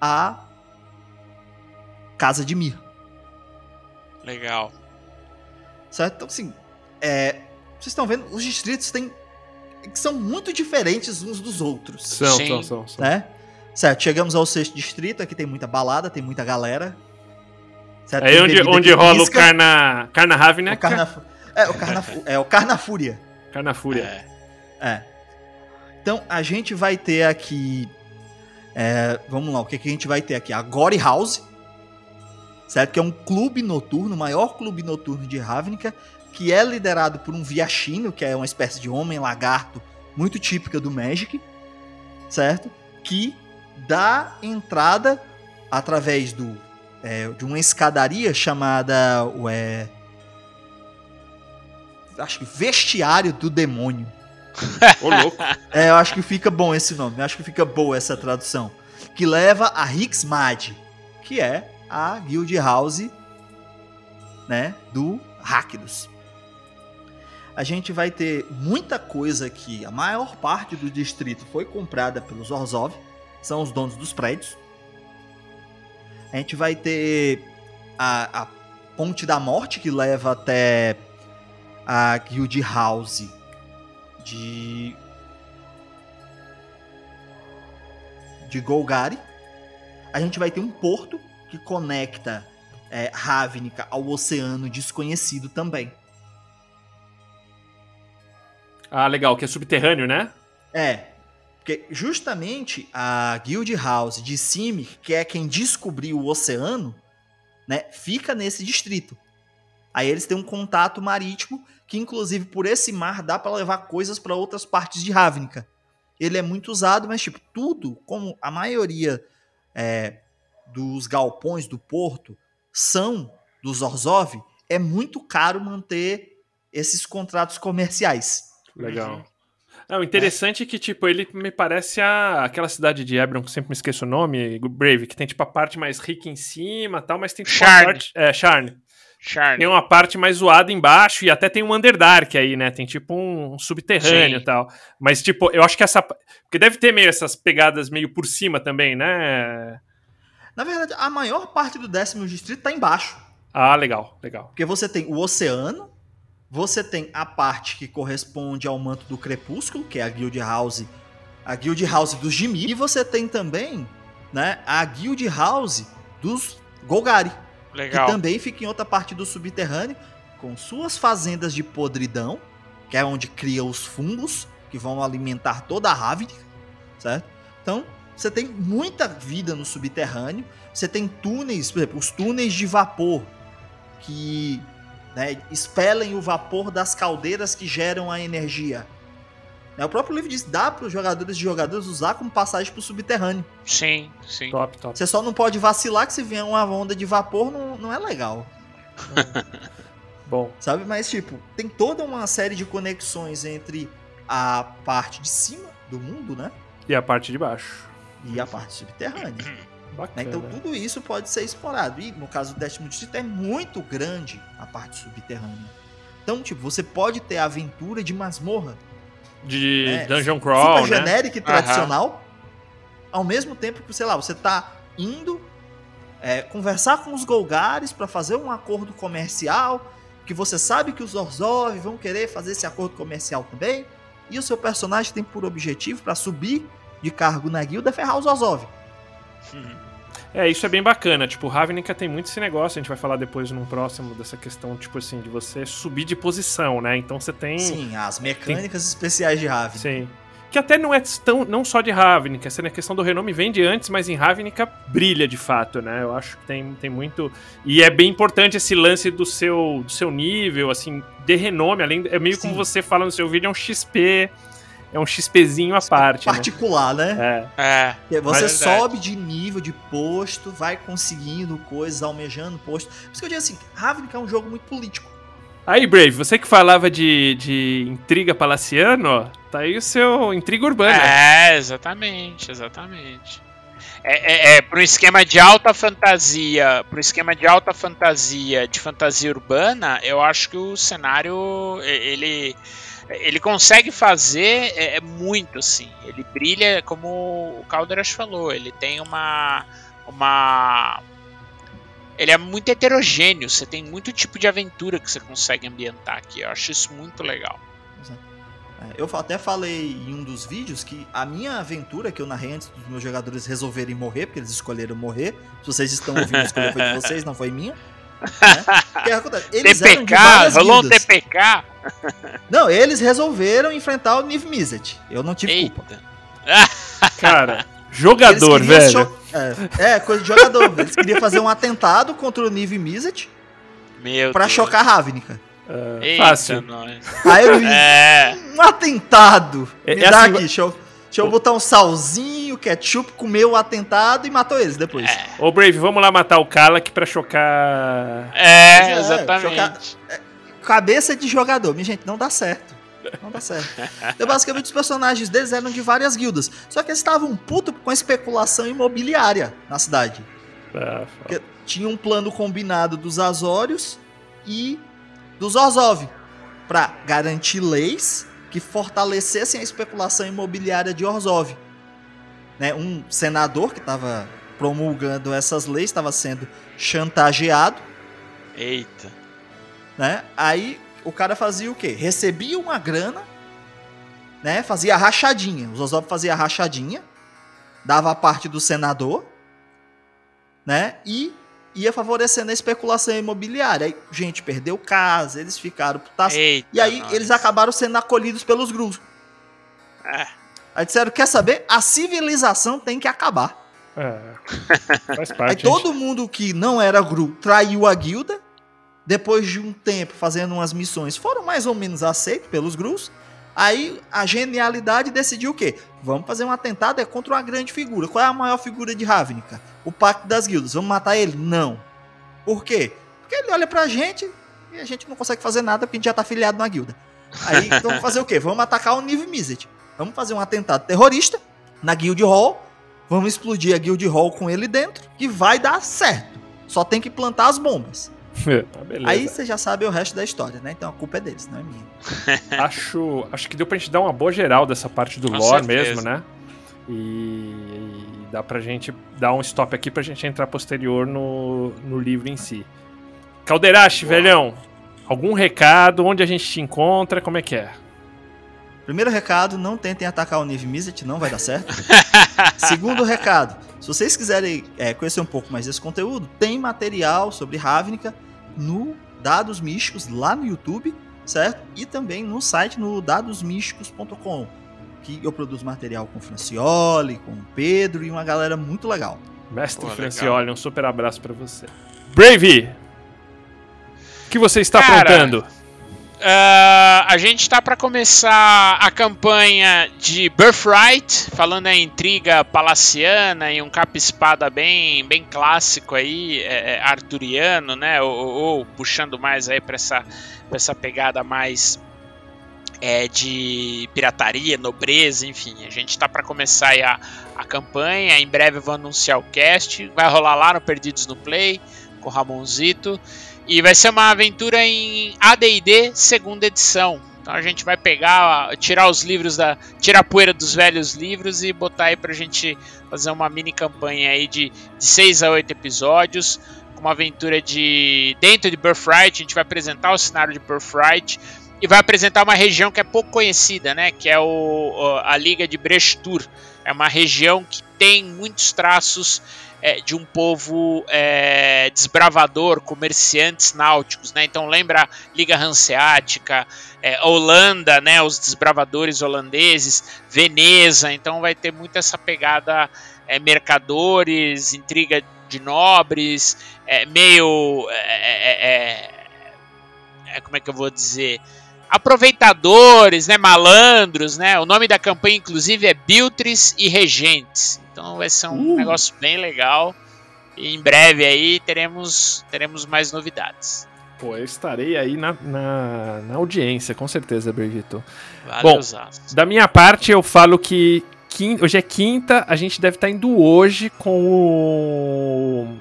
à Casa de Mir. Legal. Certo? Então, assim, é, vocês estão vendo, os distritos têm que são muito diferentes uns dos outros. São, Sim. são, são, são. Né? Certo, chegamos ao sexto distrito, aqui tem muita balada, tem muita galera. Certo? É Tem onde, onde rola o Carna, Carna o Ravnica. carna, é, o carna, *laughs* é o Carnafúria. Carna Fúria. É. É. Então a gente vai ter aqui. é, vamos lá, o que, que a gente vai ter aqui? A Gory House. Certo? Que é um clube noturno, o maior clube noturno de Ravnica, que é liderado por um Viachino, que é uma espécie de homem lagarto muito típica do Magic, certo? Que dá entrada através do é, de uma escadaria chamada ué, acho que vestiário do demônio. *laughs* Ô, louco. É, eu acho que fica bom esse nome. Eu acho que fica boa essa tradução. Que leva a Hixmad, que é a Guild House, né, do Rakdos. A gente vai ter muita coisa aqui. A maior parte do distrito foi comprada pelos Orzhov, são os donos dos prédios. A gente vai ter a, a Ponte da Morte, que leva até a Guild House de de Golgari. A gente vai ter um porto que conecta é, Ravnica ao oceano desconhecido também. Ah, legal, que é subterrâneo, né? É, porque justamente a Guild House de Simic, que é quem descobriu o oceano, né, fica nesse distrito. Aí eles têm um contato marítimo que, inclusive, por esse mar dá para levar coisas para outras partes de Ravnica. Ele é muito usado, mas tipo tudo, como a maioria é, dos galpões do porto são dos Orzhov, é muito caro manter esses contratos comerciais. Legal. Não, o interessante é que, tipo, ele me parece a, aquela cidade de Hebron, que sempre me esqueço o nome, Brave, que tem, tipo, a parte mais rica em cima e tal, mas tem, tipo, Sharn. a parte... É, Sharn. Charne. Tem uma parte mais zoada embaixo e até tem um Underdark aí, né? Tem, tipo, um subterrâneo Sim. e tal. Mas, tipo, eu acho que essa... Porque deve ter meio essas pegadas meio por cima também, né? Na verdade, a maior parte do décimo distrito tá embaixo. Ah, legal, legal. Porque você tem o oceano, você tem a parte que corresponde ao manto do crepúsculo, que é a Guild House, a Guild House dos Jimmy, e você tem também, né, a Guild House dos Golgari, que Legal. também fica em outra parte do subterrâneo, com suas fazendas de podridão, que é onde cria os fungos que vão alimentar toda a Ravnica, certo? Então, você tem muita vida no subterrâneo, você tem túneis, por exemplo, os túneis de vapor que né, expelem o vapor das caldeiras que geram a energia. Né, O próprio livro diz dá para os jogadores e jogadores usar como passagem para o subterrâneo. Sim, sim. Top, top. Você só não pode vacilar que se vier uma onda de vapor não, não é legal. *laughs* Bom. Sabe? Mas, tipo, tem toda uma série de conexões entre a parte de cima do mundo, né? E a parte de baixo. E a parte subterrânea. *clears throat* né? Bacana. Então, tudo isso pode ser explorado. E, no caso do décimo distrito, é muito grande a parte subterrânea. Então, tipo, você pode ter a aventura de masmorra. De É, Dungeon Crawl, super né? genérica e tradicional. Ao mesmo tempo que, sei lá, você tá indo é, conversar com os Golgares para fazer um acordo comercial, que você sabe que os Orzhov vão querer fazer esse acordo comercial também, e o seu personagem tem por objetivo para subir de cargo na guilda ferrar os Orzhov. É, isso é bem bacana. Tipo, Ravnica tem muito esse negócio, a gente vai falar depois num próximo dessa questão, tipo assim, de você subir de posição, né? Então você tem. Sim, as mecânicas especiais de Ravnica. Sim. Que até não é tão, não só de Ravnica, essa questão do renome vem de antes, mas em Ravnica brilha de fato, né? Eu acho que tem, tem muito. E é bem importante esse lance do seu, do seu nível, assim, de renome, além. É meio Sim. como você fala no seu vídeo, é um XP. É um XPzinho à parte. né? Particular, né? É. É. Porque Você Mas- sobe de nível, de posto, vai conseguindo coisas, almejando posto. Por isso que eu digo assim, Ravnica é um jogo muito político. Aí, Brave, você que falava de, de intriga palaciano, tá aí o seu intriga urbana. É, exatamente, exatamente. É, é, é para um esquema de alta fantasia, para um esquema de alta fantasia, de fantasia urbana, eu acho que o cenário ele ele consegue fazer é, é muito assim. Ele brilha, como o Calderas falou, ele tem uma uma ele é muito heterogêneo, você tem muito tipo de aventura que você consegue ambientar aqui. Eu acho isso muito legal. É, Eu até falei em um dos vídeos que a minha aventura que eu narrei antes dos meus jogadores resolverem morrer, porque eles escolheram morrer. Se vocês estão ouvindo, a escolha foi de vocês, não foi minha. Né? O que acontece? Eles eram de TPK, rolou um. TPK. Não, eles resolveram enfrentar o Niv Mizzet. Eu não tive culpa. Eita. *laughs* Cara, Eles jogador, velho. cho- É, é, coisa de jogador. Eles queriam fazer um atentado contra o Niv Mizzet Meu pra Deus. chocar Ravnica. Eita, fácil. nós. Aí eu vi É. um atentado. É- Me é dá assim- aqui, eu, deixa eu botar um salzinho, ketchup, comeu o atentado e matou eles depois. Ô, Brave, vamos lá matar o Kalak pra chocar. É, É, exatamente. Cabeça de jogador, minha gente, não dá certo. Não dá certo. *laughs* Então, basicamente, os personagens deles eram de várias guildas. Só que eles estavam puto com a especulação imobiliária na cidade. Ah, tinha um plano combinado dos Azórios e dos Orzhov para garantir leis que fortalecessem a especulação imobiliária de Orzhov. Né, um senador que estava promulgando essas leis estava sendo chantageado, Eita. né? Aí o cara fazia o quê? Recebia uma grana, né? Fazia rachadinha. Os Orzhov fazia rachadinha, dava a parte do senador, né? E ia favorecendo a especulação imobiliária. Aí, gente, perdeu casa, eles ficaram putaço. Eita. E aí nós. eles acabaram sendo acolhidos pelos Grus. É. Aí disseram, quer saber? A civilização tem que acabar. é. *laughs* Faz Aí parte. todo mundo que não era Gru traiu a guilda. Depois de um tempo fazendo umas missões, foram mais ou menos aceitos pelos Grus. Aí a genialidade decidiu o quê? Vamos fazer um atentado é contra uma grande figura. Qual é a maior figura de Ravnica? O Pacto das Guildas. Vamos matar ele? Não. Por quê? Porque ele olha pra gente e a gente não consegue fazer nada porque a gente já tá afiliado na guilda. Aí, então vamos fazer o quê? Vamos atacar o Niv Mizzet. Vamos fazer um atentado terrorista na Guild Hall. Vamos explodir a Guild Hall com ele dentro e vai dar certo. Só tem que plantar as bombas. Ah, beleza. Aí você já sabe o resto da história, né? Então a culpa é deles, não é minha. *laughs* acho, acho que deu pra gente dar uma boa geral dessa parte do Com lore certeza. mesmo, né? E, e dá pra gente dar um stop aqui pra gente entrar posterior no, no livro em si. Calderache, velhão, algum recado? Onde a gente te encontra? Como é que é? Primeiro recado, não tentem atacar o Niv Mizzet, não vai dar certo. *laughs* Segundo recado, se vocês quiserem é, conhecer um pouco mais desse conteúdo, tem material sobre Ravnica no Dados Místicos lá no YouTube, certo? E também no site no dadosmísticos.com, que eu produzo material com o Francioli, com o Pedro e uma galera muito legal. Mestre Pô, Francioli, um super abraço pra você. Brave! O que você está Cara, aprontando? Ah, a gente está para começar a campanha de Birthright, falando em intriga palaciana e um capa-espada bem, bem clássico aí, é, é, arturiano, né? Ou, ou- puxando mais aí para essa, essa pegada mais é, de pirataria, nobreza, enfim. A gente está para começar a, a campanha. Em breve eu vou anunciar o cast. Vai rolar lá no Perdidos no Play com o Ramonzito. E vai ser uma aventura em AD&D segunda edição. Então a gente vai pegar, tirar os livros da, tirar a poeira dos velhos livros e botar aí pra gente fazer uma mini campanha aí de, de 6 a 8 episódios, com uma aventura de dentro de Birthright, a gente vai apresentar o cenário de Birthright e vai apresentar uma região que é pouco conhecida, né, que é o- a Liga de Brechtur. É uma região que tem muitos traços é, de um povo é, desbravador, comerciantes náuticos, né? Então lembra Liga Hanseática, é, Holanda, né? Os desbravadores holandeses, Veneza. Então vai ter muito essa pegada é, mercadores, intriga de nobres, é, meio é, como é que eu vou dizer? aproveitadores, né, malandros, né? O nome da campanha, inclusive, é Biltres e Regentes. Então vai ser um uh. negócio bem legal. E em breve aí teremos, teremos mais novidades. Pô, eu estarei aí na, na, na audiência, com certeza, Brigito. Bom, da minha parte, eu falo que quinta, hoje é quinta, a gente deve estar indo hoje com o.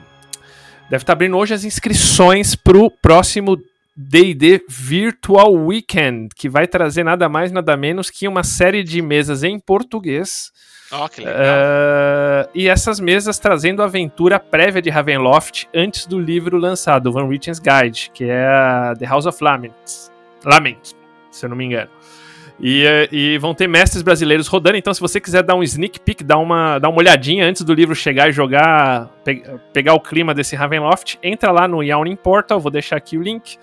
Deve estar abrindo hoje as inscrições pro próximo D&D Virtual Weekend, que vai trazer nada mais, nada menos que uma série de mesas em português. Oh, que legal. Uh, e essas mesas trazendo a aventura prévia de Ravenloft antes do livro lançado, Van Richen's Guide, que é The House of Laments. Lament, se eu não me engano. E, eh, e, vão ter mestres brasileiros rodando, então se você quiser dar um sneak peek, dar uma, dar uma olhadinha antes do livro chegar e jogar, pe pegar o clima desse Ravenloft, entra lá no Yawning Portal, vou deixar aqui o link.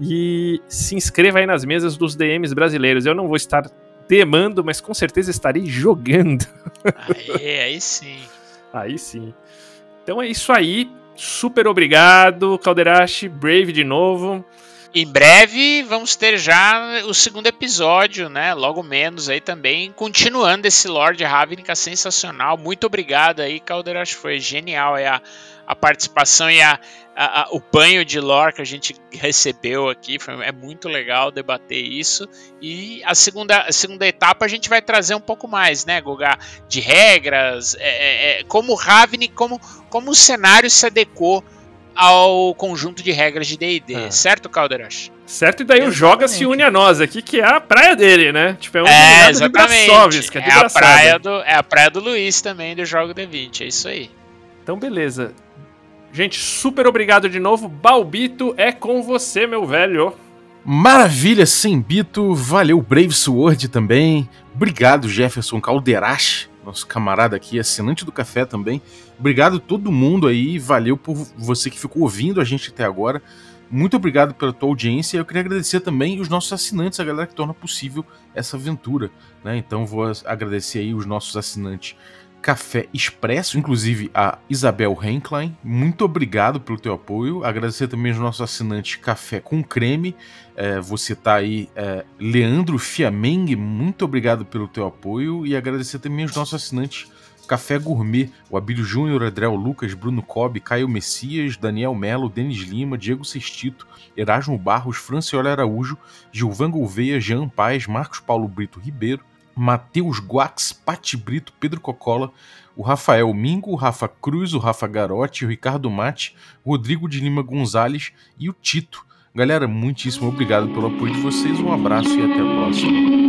E se inscreva aí nas mesas dos DMs brasileiros. Eu não vou estar demando, mas com certeza estarei jogando. *laughs* Aí, aí sim. Aí sim. Então é isso aí. Super obrigado, Calderache. Brave de novo. Em breve vamos ter já o segundo episódio, né? Logo menos aí também, continuando esse Lord Ravnica sensacional. Muito obrigado aí, Calderache. Foi genial aí a, a participação e a, a, a, o banho de lore que a gente recebeu aqui. Foi, é muito legal debater isso. E a segunda, a segunda etapa a gente vai trazer um pouco mais, né, Guga? De regras, é, é, é como o Ravni, como, como o cenário se adequou ao conjunto de regras de D&D, é. certo, Calderash? Certo, e daí o Joga se une a nós aqui, que é a praia dele, né? Tipo, é um é, exatamente. é, a praia do, é a praia do Luiz também, do Jogo D20, é isso aí. Então, beleza. Gente, super obrigado de novo. Balbito, é com você, meu velho. Maravilha, Sembito. Valeu, Brave Sword também. Obrigado, Jefferson Calderache, nosso camarada aqui, assinante do café também. Obrigado todo mundo aí. Valeu por você que ficou ouvindo a gente até agora. Muito obrigado pela tua audiência. Eu queria agradecer também os nossos assinantes, a galera que torna possível essa aventura. Né? Então vou agradecer aí os nossos assinantes Café Expresso, inclusive a Isabel Henklein. Muito obrigado pelo teu apoio. Agradecer também aos nossos assinantes Café com Creme. É, citar aí é, Leandro Fiameng, muito obrigado pelo teu apoio. E agradecer também aos nossos assinantes Café Gourmet, o Abílio Júnior, Adriel Lucas, Bruno Cobb, Caio Messias, Daniel Melo, Denis Lima, Diego Sextito, Erasmo Barros, Franciola Araújo, Gilvan Gouveia, Jean Paz, Marcos Paulo Brito Ribeiro, Matheus Guax, Pati Brito, Pedro Cocola, o Rafael Mingo, o Rafa Cruz, o Rafa Garotti, o Ricardo Mate, Rodrigo de Lima Gonzalez e o Tito. Galera, muitíssimo obrigado pelo apoio de vocês, um abraço e até a próxima.